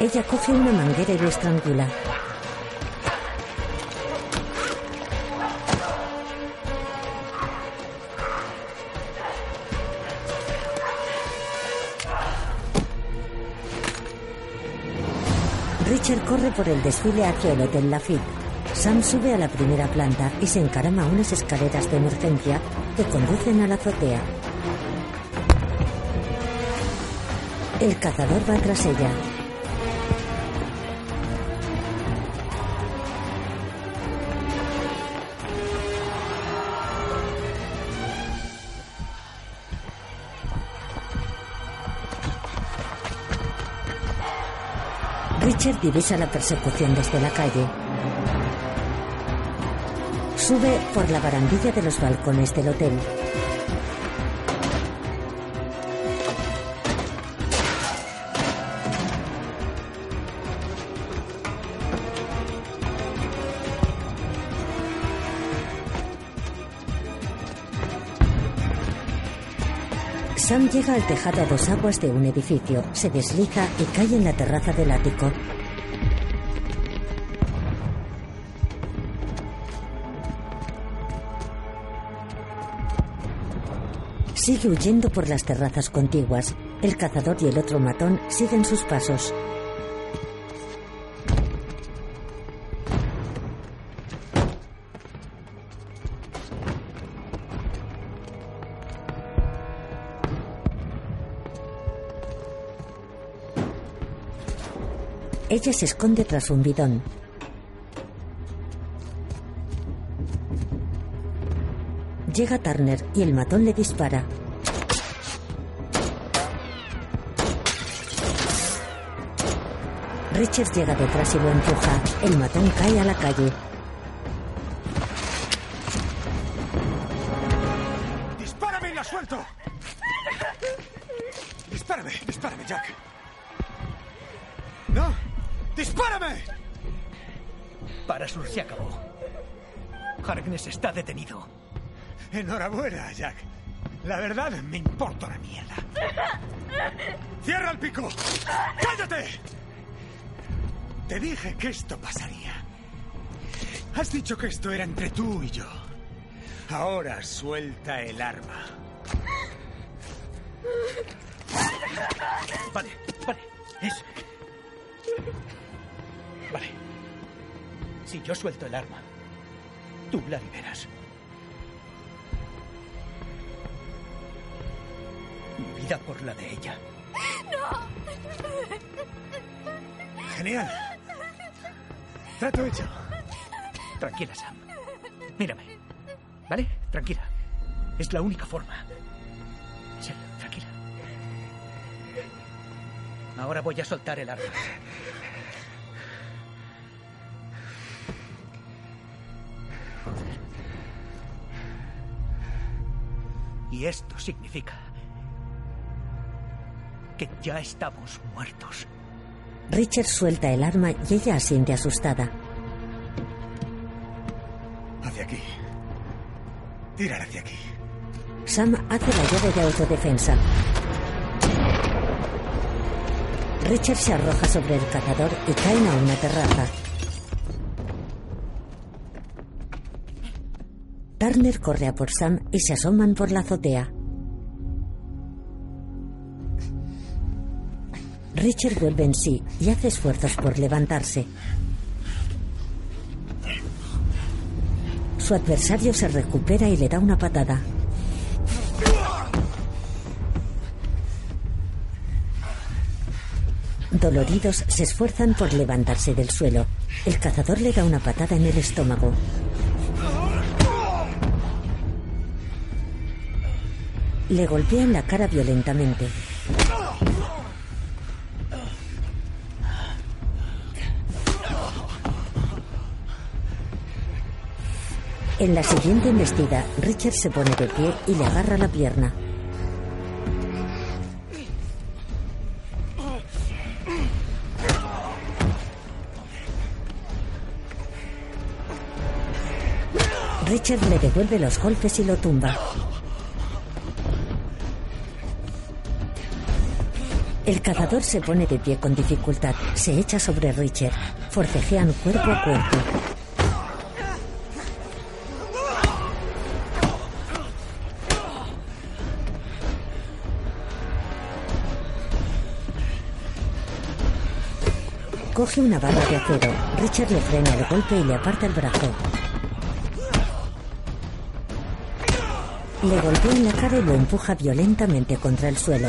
Ella coge una manguera y lo estrangula. Corre por el desfile hacia el Hotel Lafitte. Sam sube a la primera planta y se encarama a unas escaleras de emergencia que conducen a la azotea. El cazador va tras ella. Divisa la persecución desde la calle. Sube por la barandilla de los balcones del hotel. Sam llega al tejado a dos aguas de un edificio, se desliza y cae en la terraza del ático. Sigue huyendo por las terrazas contiguas. El cazador y el otro matón siguen sus pasos. Ella se esconde tras un bidón. Llega Turner y el matón le dispara. Richard llega detrás y lo empuja. El matón cae a la calle. Enhorabuena, Jack. La verdad me importa una mierda. ¡Cierra el pico! ¡Cállate! Te dije que esto pasaría. Has dicho que esto era entre tú y yo. Ahora suelta el arma. Vale, vale. Eso. Vale. Si yo suelto el arma, tú la liberas. Vida por la de ella. Genial. Trato hecho. Tranquila, Sam. Mírame. ¿Vale? Tranquila. Es la única forma. En serio, tranquila. Ahora voy a soltar el arma. Y esto significa que ya estamos muertos. Richard suelta el arma y ella asiente asustada. Hacia aquí. Tirar hacia aquí. Sam hace la llave de autodefensa. Richard se arroja sobre el cazador y caen a una terraza. Turner corre a por Sam y se asoman por la azotea. Richard vuelve en sí y hace esfuerzos por levantarse. Su adversario se recupera y le da una patada. Doloridos se esfuerzan por levantarse del suelo. El cazador le da una patada en el estómago. Le golpea en la cara violentamente. En la siguiente embestida, Richard se pone de pie y le agarra la pierna. Richard le devuelve los golpes y lo tumba. El cazador se pone de pie con dificultad. Se echa sobre Richard. Forcejean cuerpo a cuerpo. Coge una barra de acero. Richard le frena el golpe y le aparta el brazo. Le golpea en la cara y lo empuja violentamente contra el suelo.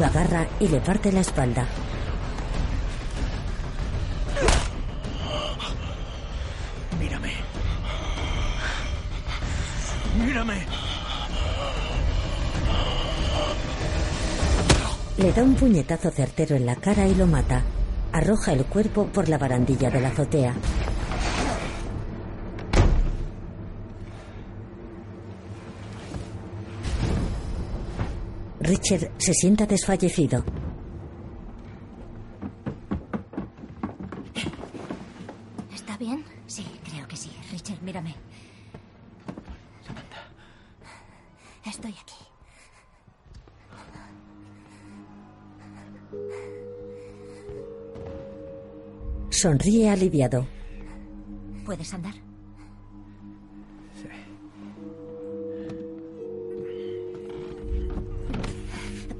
Lo agarra y le parte la espalda. Mírame. Mírame. Le da un puñetazo certero en la cara y lo mata. Arroja el cuerpo por la barandilla de la azotea. Richard se sienta desfallecido. Sonríe aliviado. ¿Puedes andar?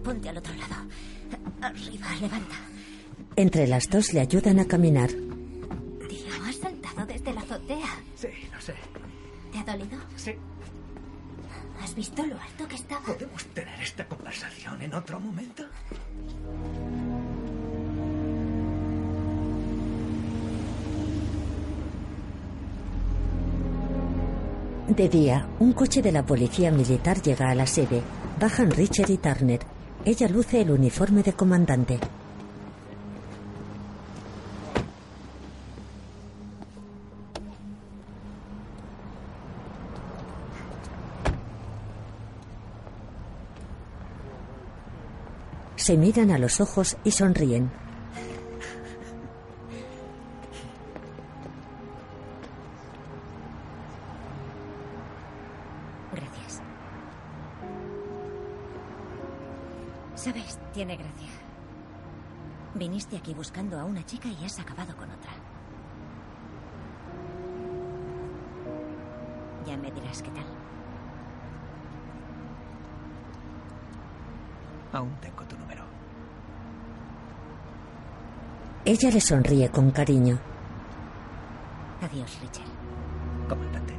Ponte al otro lado. Arriba, levanta. Entre las dos le ayudan a caminar. Tío, has saltado desde la azotea. Sí, no sé. ¿Te ha dolido? Sí. ¿Has visto lo alto que estaba? ¿Podemos tener esta conversación en otro momento? De día, un coche de la policía militar llega a la sede. Bajan Richard y Turner. Ella luce el uniforme de comandante. Se miran a los ojos y sonríen. Aquí buscando a una chica y has acabado con otra. Ya me dirás qué tal. Aún tengo tu número. Ella le sonríe con cariño. Adiós, Richard. Comandante.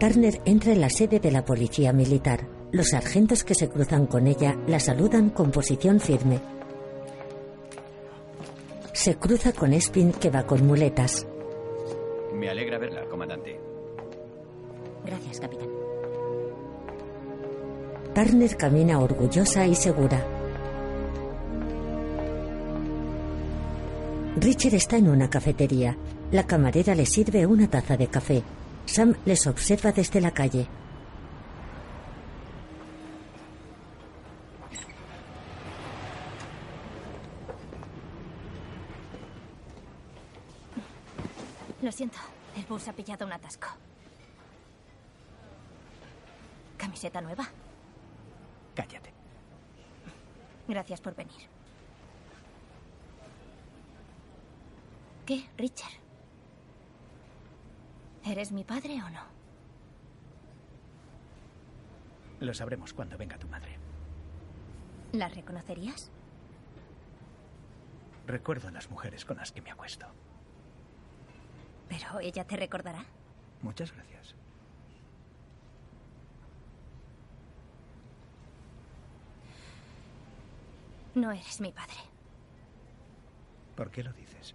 Turner entra en la sede de la policía militar. Los sargentos que se cruzan con ella la saludan con posición firme. Se cruza con Espin que va con muletas. Me alegra verla, comandante. Gracias, capitán. Turner camina orgullosa y segura. Richard está en una cafetería. La camarera le sirve una taza de café. Sam les observa desde la calle. Lo siento, el bus ha pillado un atasco. ¿Camiseta nueva? Cállate. Gracias por venir. ¿Qué, Richard? ¿Eres mi padre o no? Lo sabremos cuando venga tu madre. ¿La reconocerías? Recuerdo a las mujeres con las que me acuesto. Pero ella te recordará. Muchas gracias. No eres mi padre. ¿Por qué lo dices?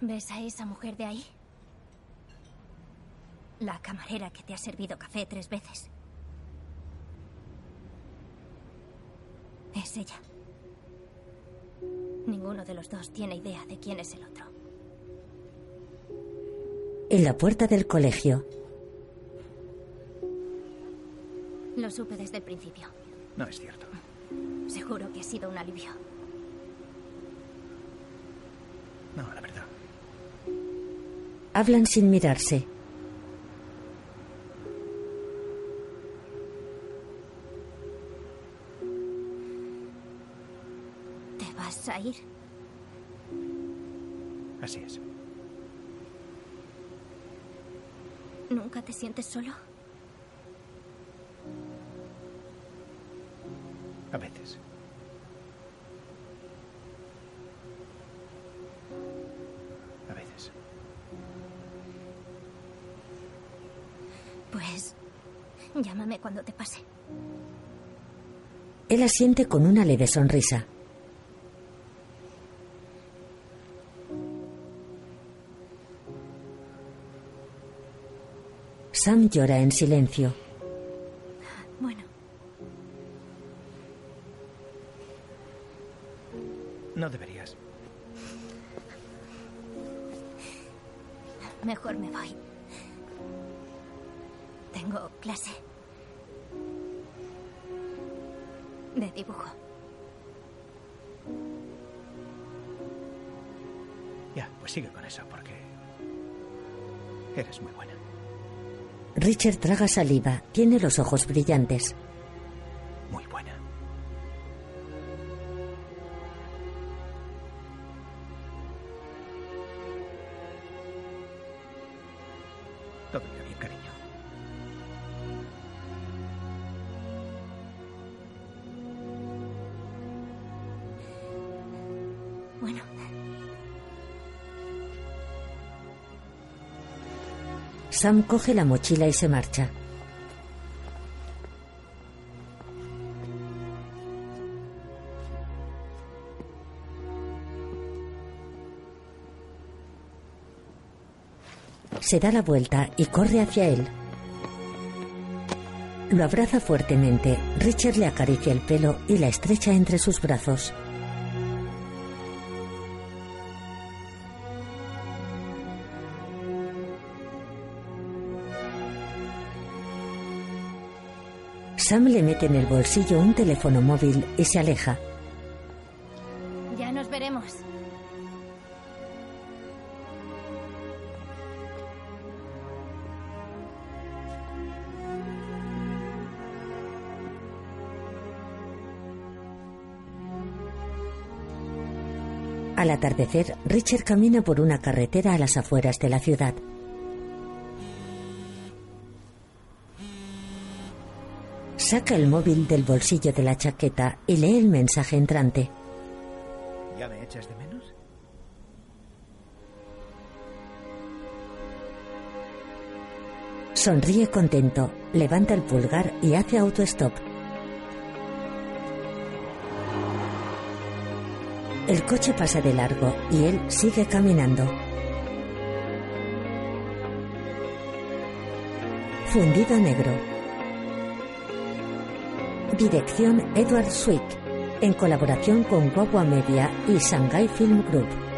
¿Ves a esa mujer de ahí? La camarera que te ha servido café tres veces. es ella. Ninguno de los dos tiene idea de quién es el otro. En la puerta del colegio, Lo supe desde el principio. No es cierto. Seguro que ha sido un alivio. Hablan sin mirarse. ¿Te vas a ir? Así es. ¿Nunca te sientes solo? Cuando te pase. Él asiente con una leve sonrisa. Sam llora en silencio. Richard traga saliva. Tiene los ojos brillantes. Sam coge la mochila y se marcha. Se da la vuelta y corre hacia él. Lo abraza fuertemente. Richard le acaricia el pelo y la estrecha entre sus brazos. Sam le mete en el bolsillo un teléfono móvil y se aleja. ya nos veremos. Al atardecer, Richard camina por una carretera a las afueras de la ciudad. Saca el móvil del bolsillo de la chaqueta y lee el mensaje entrante. ¿Ya me echas de menos? Sonríe contento, levanta el pulgar y hace autostop. El coche pasa de largo y él sigue caminando. Fundido negro. Dirección Edward Swick, en colaboración con Guagua Media y Shanghai Film Group.